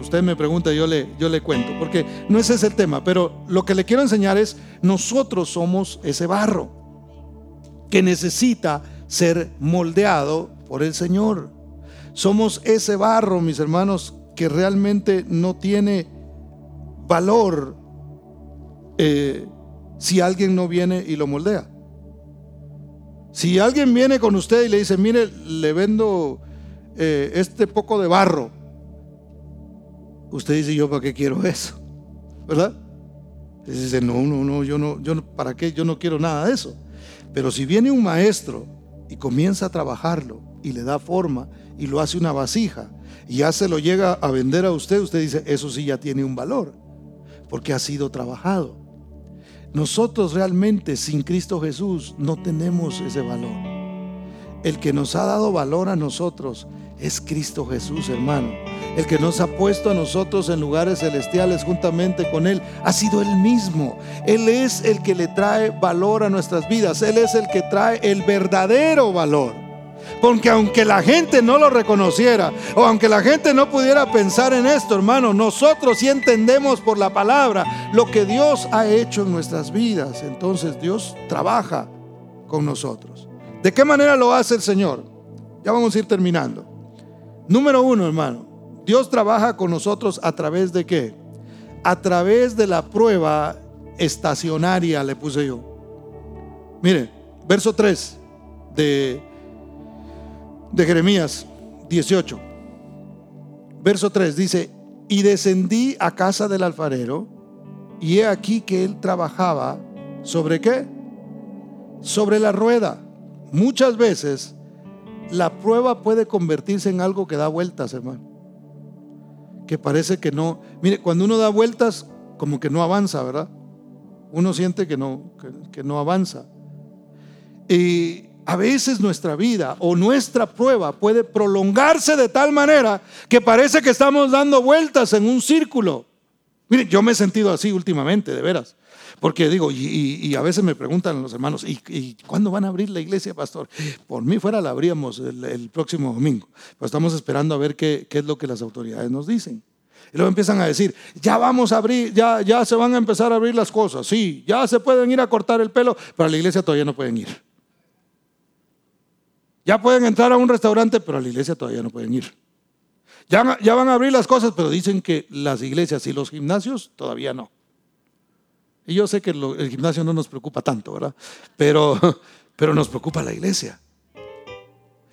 S1: Usted me pregunta, yo le, yo le cuento, porque no ese es el tema, pero lo que le quiero enseñar es, nosotros somos ese barro que necesita ser moldeado por el Señor. Somos ese barro, mis hermanos, que realmente no tiene valor eh, si alguien no viene y lo moldea. Si alguien viene con usted y le dice, mire, le vendo eh, este poco de barro, usted dice, yo para qué quiero eso, ¿verdad? Y dice, no, no, no, yo no, yo no, ¿para qué? Yo no quiero nada de eso. Pero si viene un maestro y comienza a trabajarlo y le da forma y lo hace una vasija y ya se lo llega a vender a usted, usted dice, eso sí ya tiene un valor, porque ha sido trabajado. Nosotros realmente sin Cristo Jesús no tenemos ese valor. El que nos ha dado valor a nosotros es Cristo Jesús, hermano. El que nos ha puesto a nosotros en lugares celestiales juntamente con Él ha sido Él mismo. Él es el que le trae valor a nuestras vidas. Él es el que trae el verdadero valor. Porque aunque la gente no lo reconociera o aunque la gente no pudiera pensar en esto, hermano, nosotros sí entendemos por la palabra lo que Dios ha hecho en nuestras vidas. Entonces Dios trabaja con nosotros. ¿De qué manera lo hace el Señor? Ya vamos a ir terminando. Número uno, hermano, Dios trabaja con nosotros a través de qué? A través de la prueba estacionaria, le puse yo. Mire, verso 3 de de Jeremías 18, verso 3 dice, y descendí a casa del alfarero, y he aquí que él trabajaba sobre qué? Sobre la rueda. Muchas veces la prueba puede convertirse en algo que da vueltas, hermano. Que parece que no. Mire, cuando uno da vueltas, como que no avanza, ¿verdad? Uno siente que no, que, que no avanza. Y a veces nuestra vida o nuestra prueba puede prolongarse de tal manera que parece que estamos dando vueltas en un círculo. Mire, yo me he sentido así últimamente, de veras. Porque digo, y, a veces me preguntan los hermanos, ¿y, cuándo van a abrir la iglesia, pastor? Por mí fuera la abríamos el, próximo domingo. Pero estamos esperando a ver qué, qué, es lo que las autoridades nos dicen. Y luego empiezan a decir, ya vamos a abrir, ya, ya se van a empezar a abrir las cosas. Sí, ya se pueden ir a cortar el pelo, pero a la iglesia todavía no pueden ir. Ya pueden entrar a un restaurante, pero a la iglesia todavía no pueden ir. Ya, ya van a abrir las cosas, pero dicen que las iglesias y los gimnasios todavía no. Y yo sé que el gimnasio no nos preocupa tanto, ¿verdad? Pero, <laughs> pero nos preocupa la iglesia.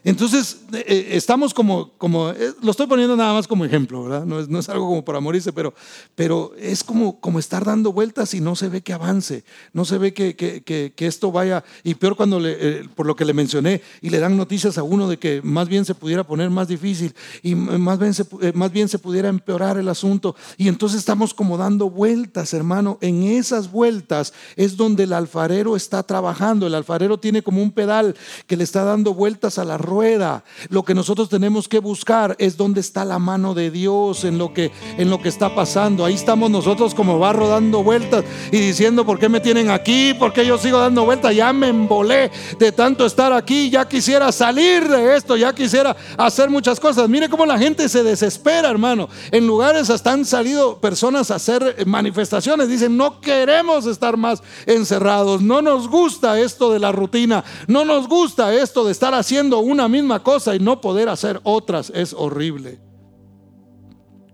S1: Entonces, eh, eh, estamos como, como eh, lo estoy poniendo nada más como ejemplo, ¿verdad? No es, no es algo como para morirse, pero, pero es como, como estar dando vueltas y no se ve que avance, no se ve que, que, que, esto vaya, y peor cuando, le, por lo que le mencioné, y le dan noticias a uno de que más bien se pudiera poner más difícil y más bien se, más bien se pudiera empeorar el asunto. Y entonces estamos como dando vueltas, hermano. En esas vueltas es donde el alfarero está trabajando. El alfarero tiene como un pedal que le está dando vueltas a la rueda lo que nosotros tenemos que buscar es dónde está la mano de Dios en lo que en lo que está pasando. Ahí estamos nosotros como barro dando vueltas y diciendo, "¿Por qué me tienen aquí? ¿Por qué yo sigo dando vueltas? Ya me embolé de tanto estar aquí, ya quisiera salir de esto, ya quisiera hacer muchas cosas." Mire cómo la gente se desespera, hermano. En lugares hasta han salido personas a hacer manifestaciones, dicen, "No queremos estar más encerrados, no nos gusta esto de la rutina, no nos gusta esto de estar haciendo una misma cosa y no poder hacer otras es horrible.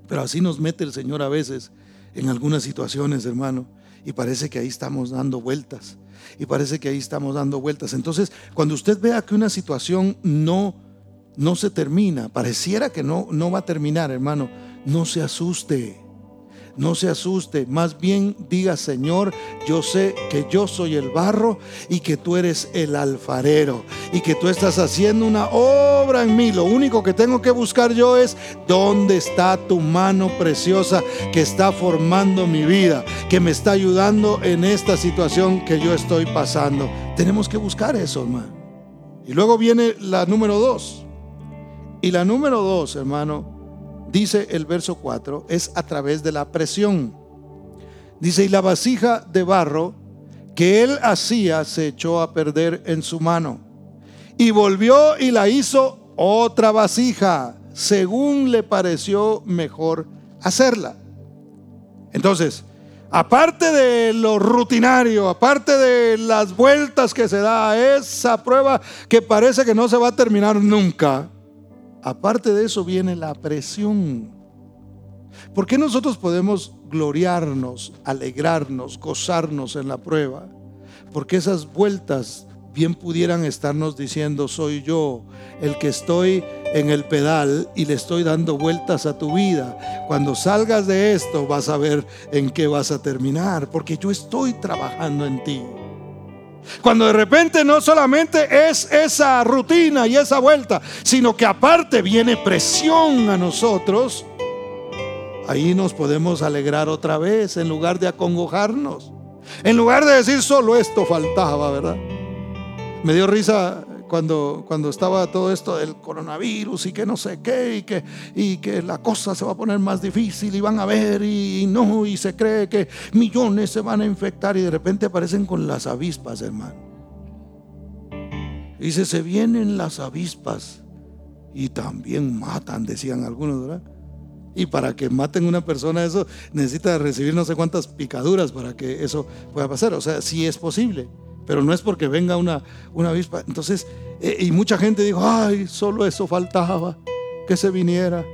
S1: Pero así nos mete el Señor a veces en algunas situaciones, hermano, y parece que ahí estamos dando vueltas. Y parece que ahí estamos dando vueltas. Entonces, cuando usted vea que una situación no no se termina, pareciera que no no va a terminar, hermano, no se asuste. No se asuste, más bien diga, Señor, yo sé que yo soy el barro y que tú eres el alfarero y que tú estás haciendo una obra en mí. Lo único que tengo que buscar yo es dónde está tu mano preciosa que está formando mi vida, que me está ayudando en esta situación que yo estoy pasando. Tenemos que buscar eso, hermano. Y luego viene la número dos. Y la número dos, hermano, dice el verso 4, es a través de la presión. Dice, y la vasija de barro que él hacía se echó a perder en su mano. Y volvió y la hizo otra vasija, según le pareció mejor hacerla. Entonces, aparte de lo rutinario, aparte de las vueltas que se da, esa prueba que parece que no se va a terminar nunca, Aparte de eso viene la presión. ¿Por qué nosotros podemos gloriarnos, alegrarnos, gozarnos en la prueba? Porque esas vueltas bien pudieran estarnos diciendo, soy yo el que estoy en el pedal y le estoy dando vueltas a tu vida. Cuando salgas de esto vas a ver en qué vas a terminar, porque yo estoy trabajando en ti. Cuando de repente no solamente es esa rutina y esa vuelta, sino que aparte viene presión a nosotros, ahí nos podemos alegrar otra vez en lugar de acongojarnos. En lugar de decir solo esto faltaba, ¿verdad? Me dio risa cuando, cuando estaba todo esto del coronavirus y que no sé qué, y que, y que la cosa se va a poner más difícil y van a ver y, no, y se cree que millones se van a infectar y de repente aparecen con las avispas, hermano. Dice, se vienen las avispas y también matan, decían algunos, ¿verdad? Y para que maten una persona, eso necesita recibir no sé cuántas picaduras para que eso pueda pasar. O sea, sí es posible pero no es porque venga una, una avispa. Entonces, eh, y mucha gente dijo, ay, solo eso faltaba, que se viniera.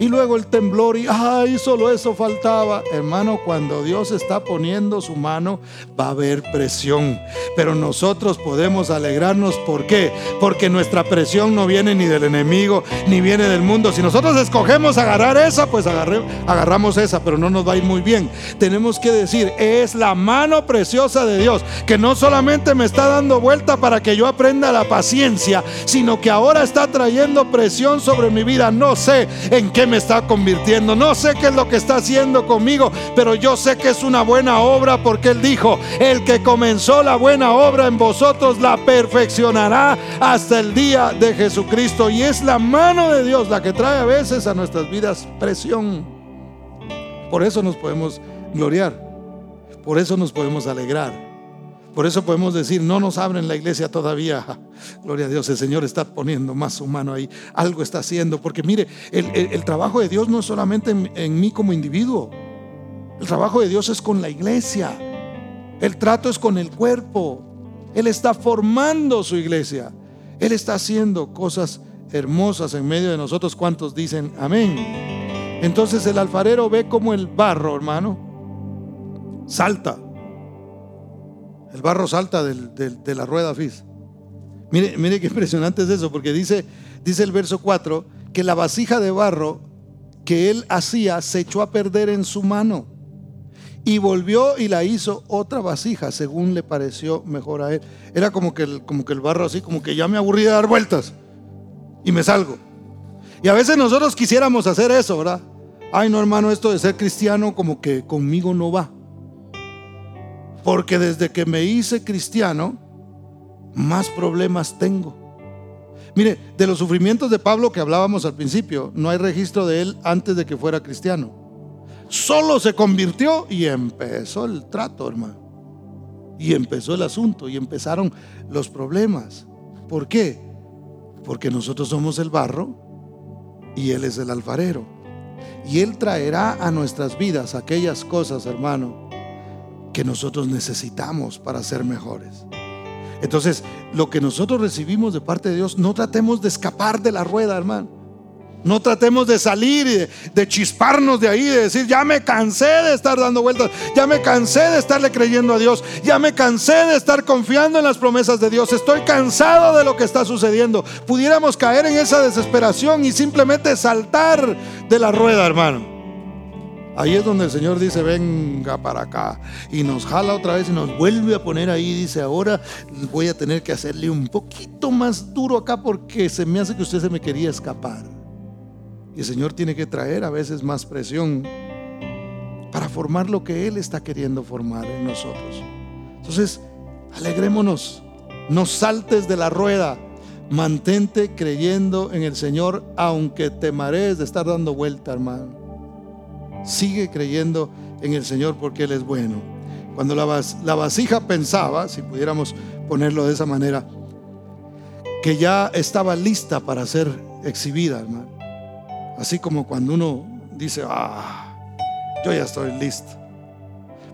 S1: Y luego el temblor y, ay, solo eso faltaba. Hermano, cuando Dios está poniendo su mano, va a haber presión. Pero nosotros podemos alegrarnos. ¿Por qué? Porque nuestra presión no viene ni del enemigo, ni viene del mundo. Si nosotros escogemos agarrar esa, pues agarramos esa, pero no nos va a ir muy bien. Tenemos que decir, es la mano preciosa de Dios, que no solamente me está dando vuelta para que yo aprenda la paciencia, sino que ahora está trayendo presión sobre mi vida. No sé en qué me está convirtiendo. No sé qué es lo que está haciendo conmigo, pero yo sé que es una buena obra porque Él dijo, el que comenzó la buena obra en vosotros la perfeccionará hasta el día de Jesucristo. Y es la mano de Dios la que trae a veces a nuestras vidas presión. Por eso nos podemos gloriar, por eso nos podemos alegrar. Por eso podemos decir, no nos abren la iglesia todavía. <laughs> Gloria a Dios, el Señor está poniendo más su mano ahí. Algo está haciendo. Porque mire, el, trabajo de Dios no es solamente en, mí como individuo. El trabajo de Dios es con la iglesia. El trato es con el cuerpo. Él está formando su iglesia. Él está haciendo cosas hermosas en medio de nosotros. ¿Cuántos dicen amén? Entonces el alfarero ve como el barro, hermano, salta el barro salta de la rueda fis. Mire, mire qué impresionante es eso, porque dice, dice el verso 4 que la vasija de barro que él hacía se echó a perder en su mano y volvió y la hizo otra vasija según le pareció mejor a él. Era como que el, como que el barro así, como que ya me aburrí de dar vueltas y me salgo. Y a veces nosotros quisiéramos hacer eso, ¿verdad? Ay, no, hermano, esto de ser cristiano como que conmigo no va. Porque desde que me hice cristiano, más problemas tengo. Mire, de los sufrimientos de Pablo que hablábamos al principio, no hay registro de él antes de que fuera cristiano. Solo se convirtió y empezó el trato, hermano. Y empezó el asunto y empezaron los problemas. ¿Por qué? Porque nosotros somos el barro y Él es el alfarero. Y Él traerá a nuestras vidas aquellas cosas, hermano, que nosotros necesitamos para ser mejores. Entonces, lo que nosotros recibimos de parte de Dios, no tratemos de escapar de la rueda, hermano. No tratemos de salir y de, chisparnos de ahí, de decir, ya me cansé de estar dando vueltas, ya me cansé de estarle creyendo a Dios, ya me cansé de estar confiando en las promesas de Dios, estoy cansado de lo que está sucediendo. Pudiéramos caer en esa desesperación y simplemente saltar de la rueda, hermano. Ahí es donde el Señor dice, venga para acá. Y nos jala otra vez y nos vuelve a poner ahí. Dice, ahora voy a tener que hacerle un poquito más duro acá porque se me hace que usted se me quería escapar. Y el Señor tiene que traer a veces más presión para formar lo que Él está queriendo formar en nosotros. Entonces, alegrémonos, no saltes de la rueda, mantente creyendo en el Señor, aunque te marees de estar dando vuelta, hermano. Sigue creyendo en el Señor porque Él es bueno. Cuando la, la vasija pensaba, si pudiéramos ponerlo de esa manera, que ya estaba lista para ser exhibida, hermano Así como cuando uno dice, ah, yo ya estoy listo.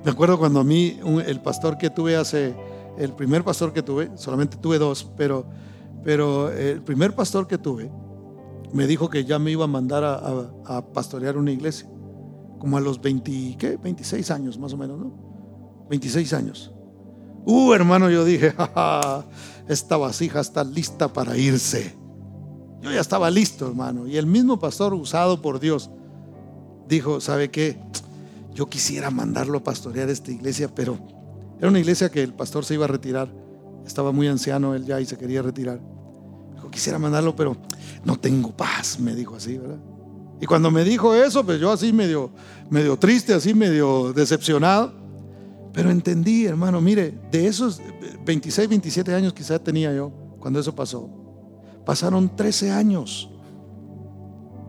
S1: Me acuerdo cuando a mí, el pastor que tuve hace, el primer pastor que tuve, solamente tuve dos, pero, pero el primer pastor que tuve me dijo que ya me iba a mandar a, pastorear una iglesia, como a los 20, ¿qué? 26 años más o menos, ¿no? 26 años. Uh, hermano, yo dije, <laughs> esta vasija está lista para irse. Yo ya estaba listo, hermano. Y el mismo pastor usado por Dios dijo, ¿sabe qué? Yo quisiera mandarlo a pastorear esta iglesia, pero era una iglesia que el pastor se iba a retirar. Estaba muy anciano él ya y se quería retirar. Dijo, quisiera mandarlo, pero no tengo paz, me dijo así, ¿verdad? Y cuando me dijo eso, pues yo así medio, medio triste, así medio decepcionado. Pero entendí, hermano, mire, de esos 26, 27 años quizás tenía yo cuando eso pasó. Pasaron 13 años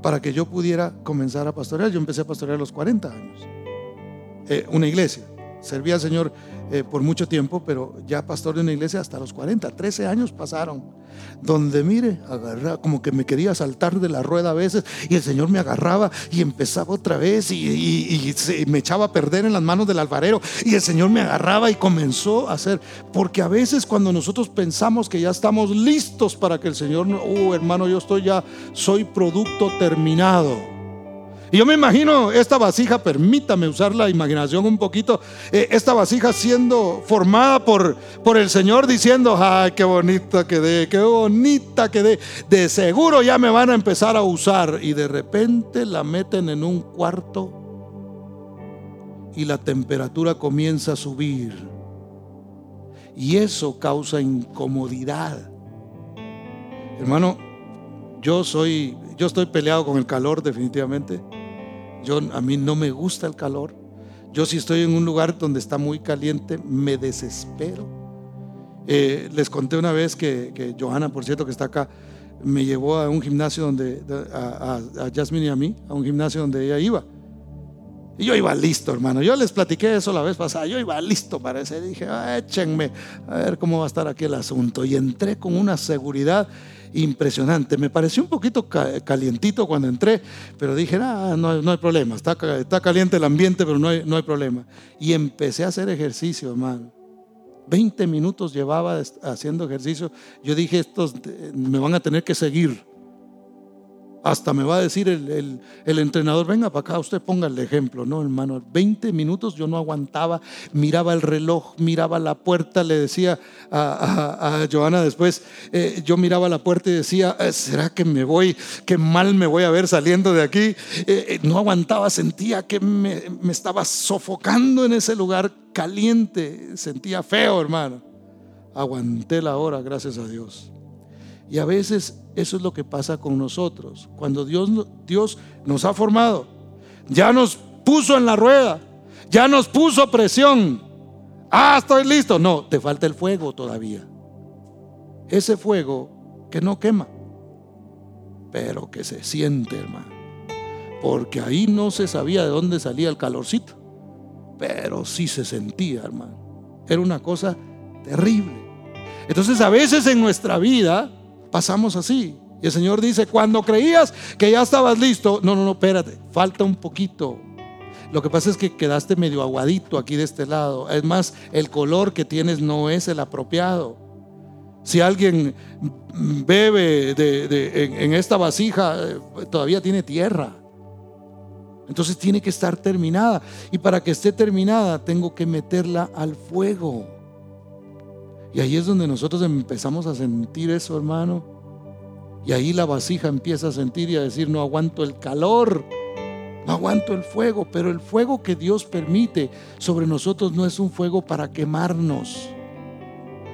S1: para que yo pudiera comenzar a pastorear. Yo empecé a pastorear a los 40 años. Eh, una iglesia. Servía al Señor eh, por mucho tiempo, pero ya pastor de una iglesia hasta los 40, 13 años pasaron. Donde mire, agarra, como que me quería saltar de la rueda a veces y el Señor me agarraba y empezaba otra vez y, me echaba a perder en las manos del alfarero y el Señor me agarraba y comenzó a hacer. Porque a veces cuando nosotros pensamos que ya estamos listos para que el Señor, oh hermano, yo estoy ya, soy producto terminado. Y yo me imagino esta vasija, permítame usar la imaginación un poquito, eh, esta vasija siendo formada por, por el Señor diciendo, ay, qué bonita quedé, qué bonita quedé. De seguro ya me van a empezar a usar. Y de repente la meten en un cuarto y la temperatura comienza a subir. Y eso causa incomodidad. Hermano, yo soy, yo estoy peleado con el calor definitivamente. Yo, a mí no me gusta el calor. Yo si estoy en un lugar donde está muy caliente, me desespero. Eh, les conté una vez que, Johanna, por cierto, que está acá, me llevó a un gimnasio donde, a, a, Jasmine y a mí, a un gimnasio donde ella iba. Y yo iba listo, hermano. Yo les platiqué eso la vez pasada. Yo iba listo para ese. Dije, ah, échenme a ver cómo va a estar aquí el asunto. Y entré con una seguridad impresionante. Me pareció un poquito calientito cuando entré, pero dije, ah, no, no hay problema, está, está caliente el ambiente, pero no hay, no hay problema. Y empecé a hacer ejercicio, hermano. 20 minutos llevaba haciendo ejercicio. Yo dije, estos me van a tener que seguir. Hasta me va a decir el, entrenador, venga para acá, usted ponga el ejemplo, ¿no, hermano? 20 minutos yo no aguantaba, miraba el reloj, miraba la puerta, le decía a, a, Joana después, eh, yo miraba la puerta y decía, eh, ¿será que me voy, qué mal me voy a ver saliendo de aquí? Eh, no aguantaba, sentía que me, me estaba sofocando en ese lugar caliente, sentía feo, hermano. Aguanté la hora, gracias a Dios. Y a veces eso es lo que pasa con nosotros. Cuando Dios, Dios nos ha formado, ya nos puso en la rueda, ya nos puso presión. Ah, estoy listo. No, te falta el fuego todavía. Ese fuego que no quema, pero que se siente, hermano. Porque ahí no se sabía de dónde salía el calorcito, pero sí se sentía, hermano. Era una cosa terrible. Entonces a veces en nuestra vida pasamos así. Y el Señor dice, cuando creías que ya estabas listo, no, no, no, espérate, falta un poquito. Lo que pasa es que quedaste medio aguadito aquí de este lado. Es más, el color que tienes no es el apropiado. Si alguien bebe en, esta vasija, eh, todavía tiene tierra. Entonces tiene que estar terminada. Y para que esté terminada, tengo que meterla al fuego. Y ahí es donde nosotros empezamos a sentir eso, hermano. Y ahí la vasija empieza a sentir y a decir, no aguanto el calor, no aguanto el fuego, pero el fuego que Dios permite sobre nosotros no es un fuego para quemarnos,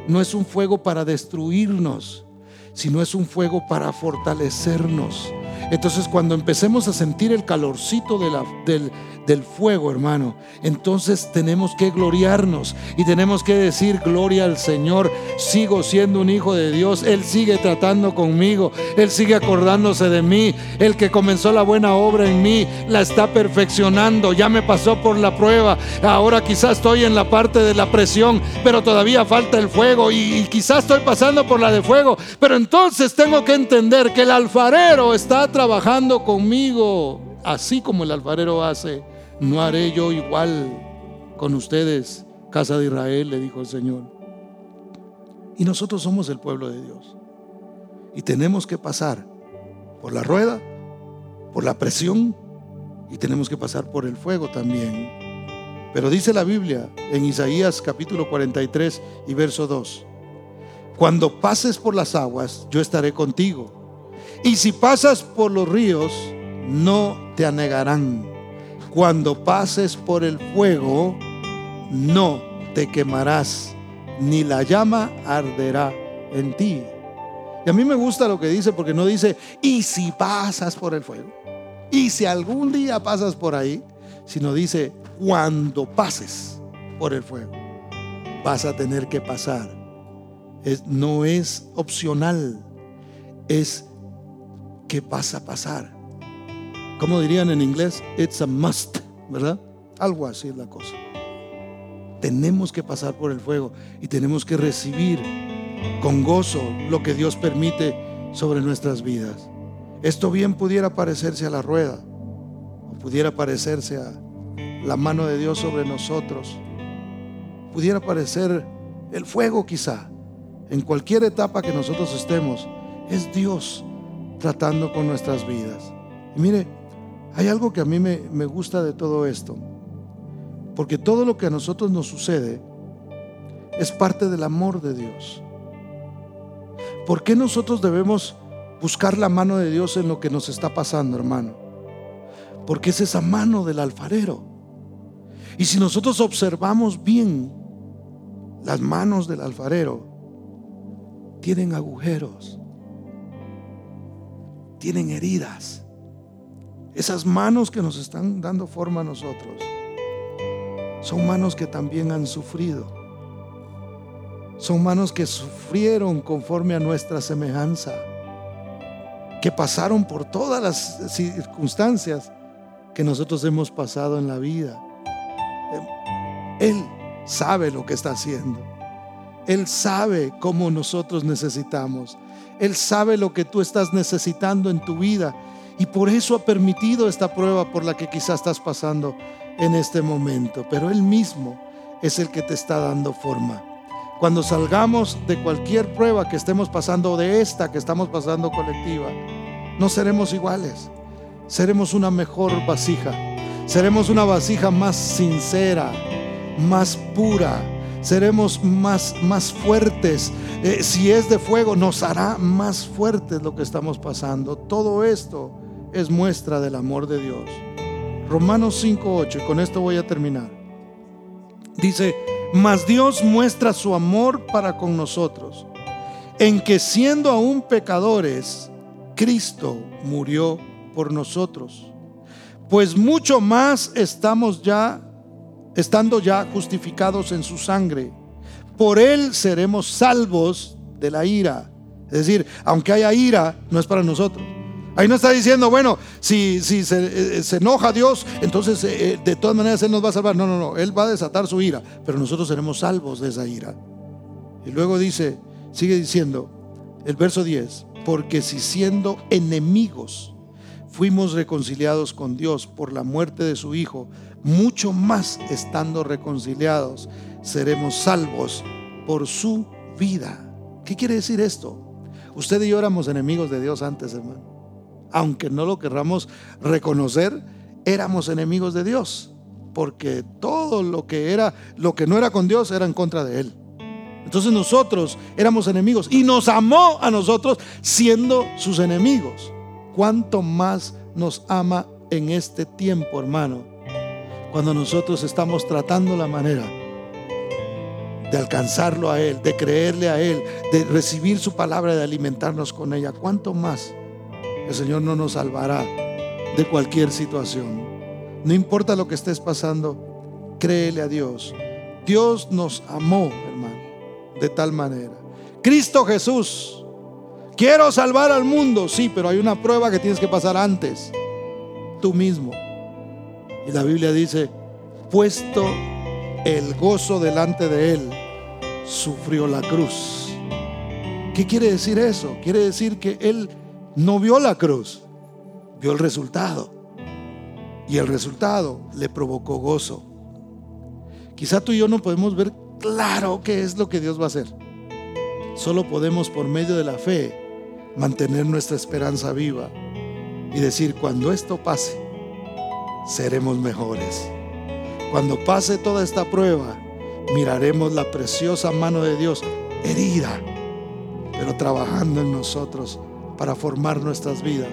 S1: no es un fuego para destruirnos, sino es un fuego para fortalecernos. Entonces cuando empecemos a sentir el calorcito del, del fuego, hermano. Entonces tenemos que gloriarnos y tenemos que decir, gloria al Señor, sigo siendo un hijo de Dios, Él sigue tratando conmigo, Él sigue acordándose de mí, el que comenzó la buena obra en mí, la está perfeccionando, ya me pasó por la prueba, ahora quizás estoy en la parte de la presión, pero todavía falta el fuego y, y quizás estoy pasando por la de fuego, pero entonces tengo que entender que el alfarero está trabajando conmigo, así como el alfarero hace no haré yo igual con ustedes, casa de Israel, le dijo el Señor. Y nosotros somos el pueblo de Dios. Y tenemos que pasar por la rueda, por la presión, y tenemos que pasar por el fuego también. Pero dice la Biblia en Isaías capítulo 43 y verso 2, cuando pases por las aguas, yo estaré contigo. Y si pasas por los ríos, no te anegarán cuando pases por el fuego, no te quemarás, ni la llama arderá en ti. Y a mí me gusta lo que dice porque no dice, y si pasas por el fuego, y si algún día pasas por ahí, sino dice, cuando pases por el fuego, vas a tener que pasar. no es opcional, es que vas a pasar. Como dirían en inglés, it's a must, ¿verdad? Algo así es la cosa. Tenemos que pasar por el fuego y tenemos que recibir con gozo lo que Dios permite sobre nuestras vidas. Esto bien pudiera parecerse a la rueda o pudiera parecerse a la mano de Dios sobre nosotros. Pudiera parecer el fuego quizá. En cualquier etapa que nosotros estemos, es Dios tratando con nuestras vidas. Y mire, hay algo que a mí me, gusta de todo esto, porque todo lo que a nosotros nos sucede es parte del amor de Dios. ¿Por qué nosotros debemos buscar la mano de Dios en lo que nos está pasando, hermano? Porque es esa mano del alfarero. Y si nosotros observamos bien las manos del alfarero, tienen agujeros, tienen heridas. Esas manos que nos están dando forma a nosotros son manos que también han sufrido. Son manos que sufrieron conforme a nuestra semejanza, que pasaron por todas las circunstancias que nosotros hemos pasado en la vida. Él sabe lo que está haciendo. Él sabe cómo nosotros necesitamos. Él sabe lo que tú estás necesitando en tu vida y por eso ha permitido esta prueba por la que quizás estás pasando en este momento. Pero Él mismo es el que te está dando forma. Cuando salgamos de cualquier prueba que estemos pasando de esta que estamos pasando colectiva, no seremos iguales. Seremos una mejor vasija. Seremos una vasija más sincera, más pura. Seremos más, más fuertes. Eh, si es de fuego, nos hará más fuertes lo que estamos pasando. Todo esto es muestra del amor de Dios. Romanos 5.8, y con esto voy a terminar. Dice, mas Dios muestra su amor para con nosotros, en que siendo aún pecadores, Cristo murió por nosotros. Pues mucho más estamos ya, estando ya justificados en su sangre. Por él seremos salvos de la ira. Es decir, aunque haya ira, no es para nosotros. Ahí no está diciendo, bueno, si, si se, eh, enoja Dios, entonces eh, eh, de todas maneras Él nos va a salvar. No, no, no, Él va a desatar su ira, pero nosotros seremos salvos de esa ira. Y luego dice, sigue diciendo, el verso 10, porque si siendo enemigos fuimos reconciliados con Dios por la muerte de su Hijo, mucho más estando reconciliados seremos salvos por su vida. ¿Qué quiere decir esto? Usted y yo éramos enemigos de Dios antes, hermano. Aunque no lo querramos reconocer, éramos enemigos de Dios, porque todo lo que era, lo que no era con Dios era en contra de él. Entonces nosotros éramos enemigos y nos amó a nosotros siendo sus enemigos. ¿Cuánto más nos ama en este tiempo, hermano? Cuando nosotros estamos tratando la manera de alcanzarlo a Él, de creerle a Él, de recibir su palabra, de alimentarnos con ella. ¿Cuánto más el Señor no nos salvará de cualquier situación? No importa lo que estés pasando, créele a Dios. Dios nos amó, hermano de tal manera. Cristo Jesús, quiero salvar al mundo, sí, pero hay una prueba que tienes que pasar antes, tú mismo. Y la Biblia dice, puesto el gozo delante de él, sufrió la cruz. ¿Qué quiere decir eso? Quiere decir que él no vio la cruz, vio el resultado. Y el resultado le provocó gozo. Quizá tú y yo no podemos ver claro qué es lo que Dios va a hacer. Solo podemos por medio de la fe mantener nuestra esperanza viva y decir, cuando esto pase, seremos mejores. Cuando pase toda esta prueba, miraremos la preciosa mano de Dios herida, pero trabajando en nosotros para formar nuestras vidas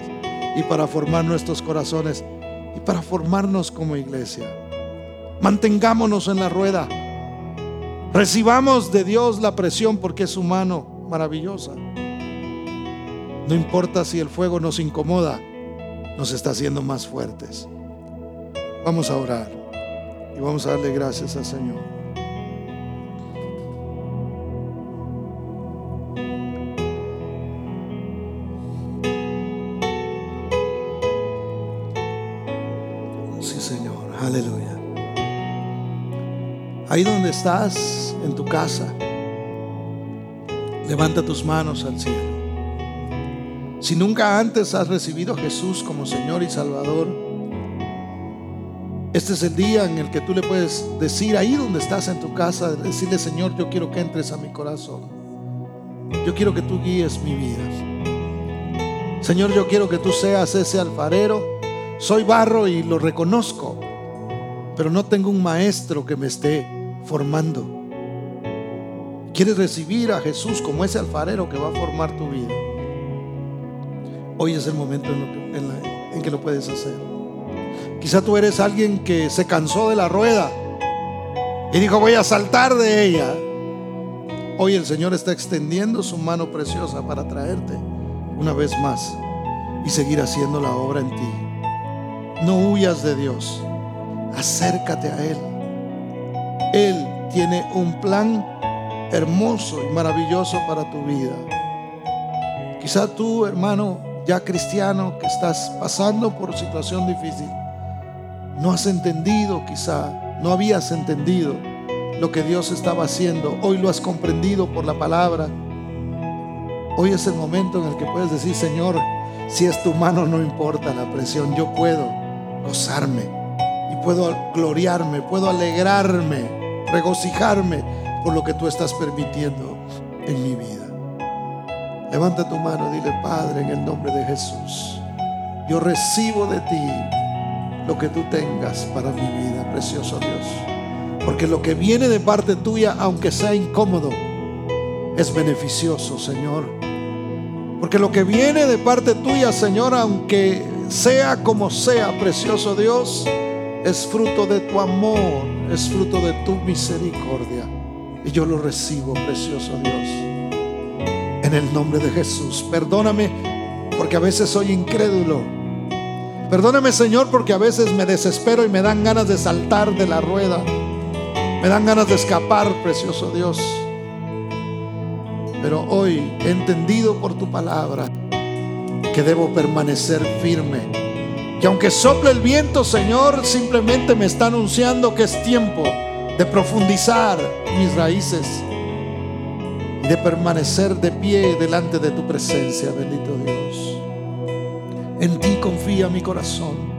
S1: y para formar nuestros corazones y para formarnos como iglesia. Mantengámonos en la rueda Recibamos de Dios la presión porque es humano, maravillosa. No importa si el fuego nos incomoda, nos está haciendo más fuertes. Vamos a orar y vamos a darle gracias al Señor. Sí, Señor. Aleluya. Ahí donde estás, en tu casa, levanta tus manos al cielo. Si nunca antes has recibido a Jesús como Señor y Salvador, este es el día en el que tú le puedes decir ahí donde estás en tu casa, decirle Señor, yo quiero que entres a mi corazón. Yo quiero que tú guíes mi vida. Señor, yo quiero que tú seas ese alfarero. Soy barro y lo reconozco, pero no tengo un maestro que me esté formando. Quieres recibir a Jesús como ese alfarero que va a formar tu vida. Hoy es el momento en, que lo puedes hacer. Quizá tú eres alguien que se cansó de la rueda y dijo voy a saltar de ella. Hoy el Señor está extendiendo su mano preciosa para traerte una vez más y seguir haciendo la obra en ti. No huyas de Dios, acércate a Él. Él tiene un plan hermoso y maravilloso para tu vida. Quizá tú, hermano, ya cristiano, que estás pasando por situación difícil, no has entendido quizá, no habías entendido lo que Dios estaba haciendo. Hoy lo has comprendido por la palabra. Hoy es el momento en el que puedes decir, Señor, si es tu mano no importa la presión, yo puedo gozarme y puedo gloriarme, puedo alegrarme regocijarme por lo que tú estás permitiendo en mi vida. Levanta tu mano dile, Padre, en el nombre de Jesús, yo recibo de ti lo que tú tengas para mi vida, precioso Dios. Porque lo que viene de parte tuya, aunque sea incómodo, es beneficioso, Señor. Porque lo que viene de parte tuya, Señor, aunque sea como sea, precioso Dios, es fruto de tu amor, es fruto de tu misericordia. Y yo lo recibo, precioso Dios. En el nombre de Jesús. Perdóname porque a veces soy incrédulo. Perdóname, Señor, porque a veces me desespero y me dan ganas de saltar de la rueda. Me dan ganas de escapar, precioso Dios. Pero hoy he entendido por tu palabra que debo permanecer firme. Que aunque sople el viento, Señor, simplemente me está anunciando que es tiempo de profundizar mis raíces y de permanecer de pie delante de tu presencia, bendito Dios. En ti confía mi corazón.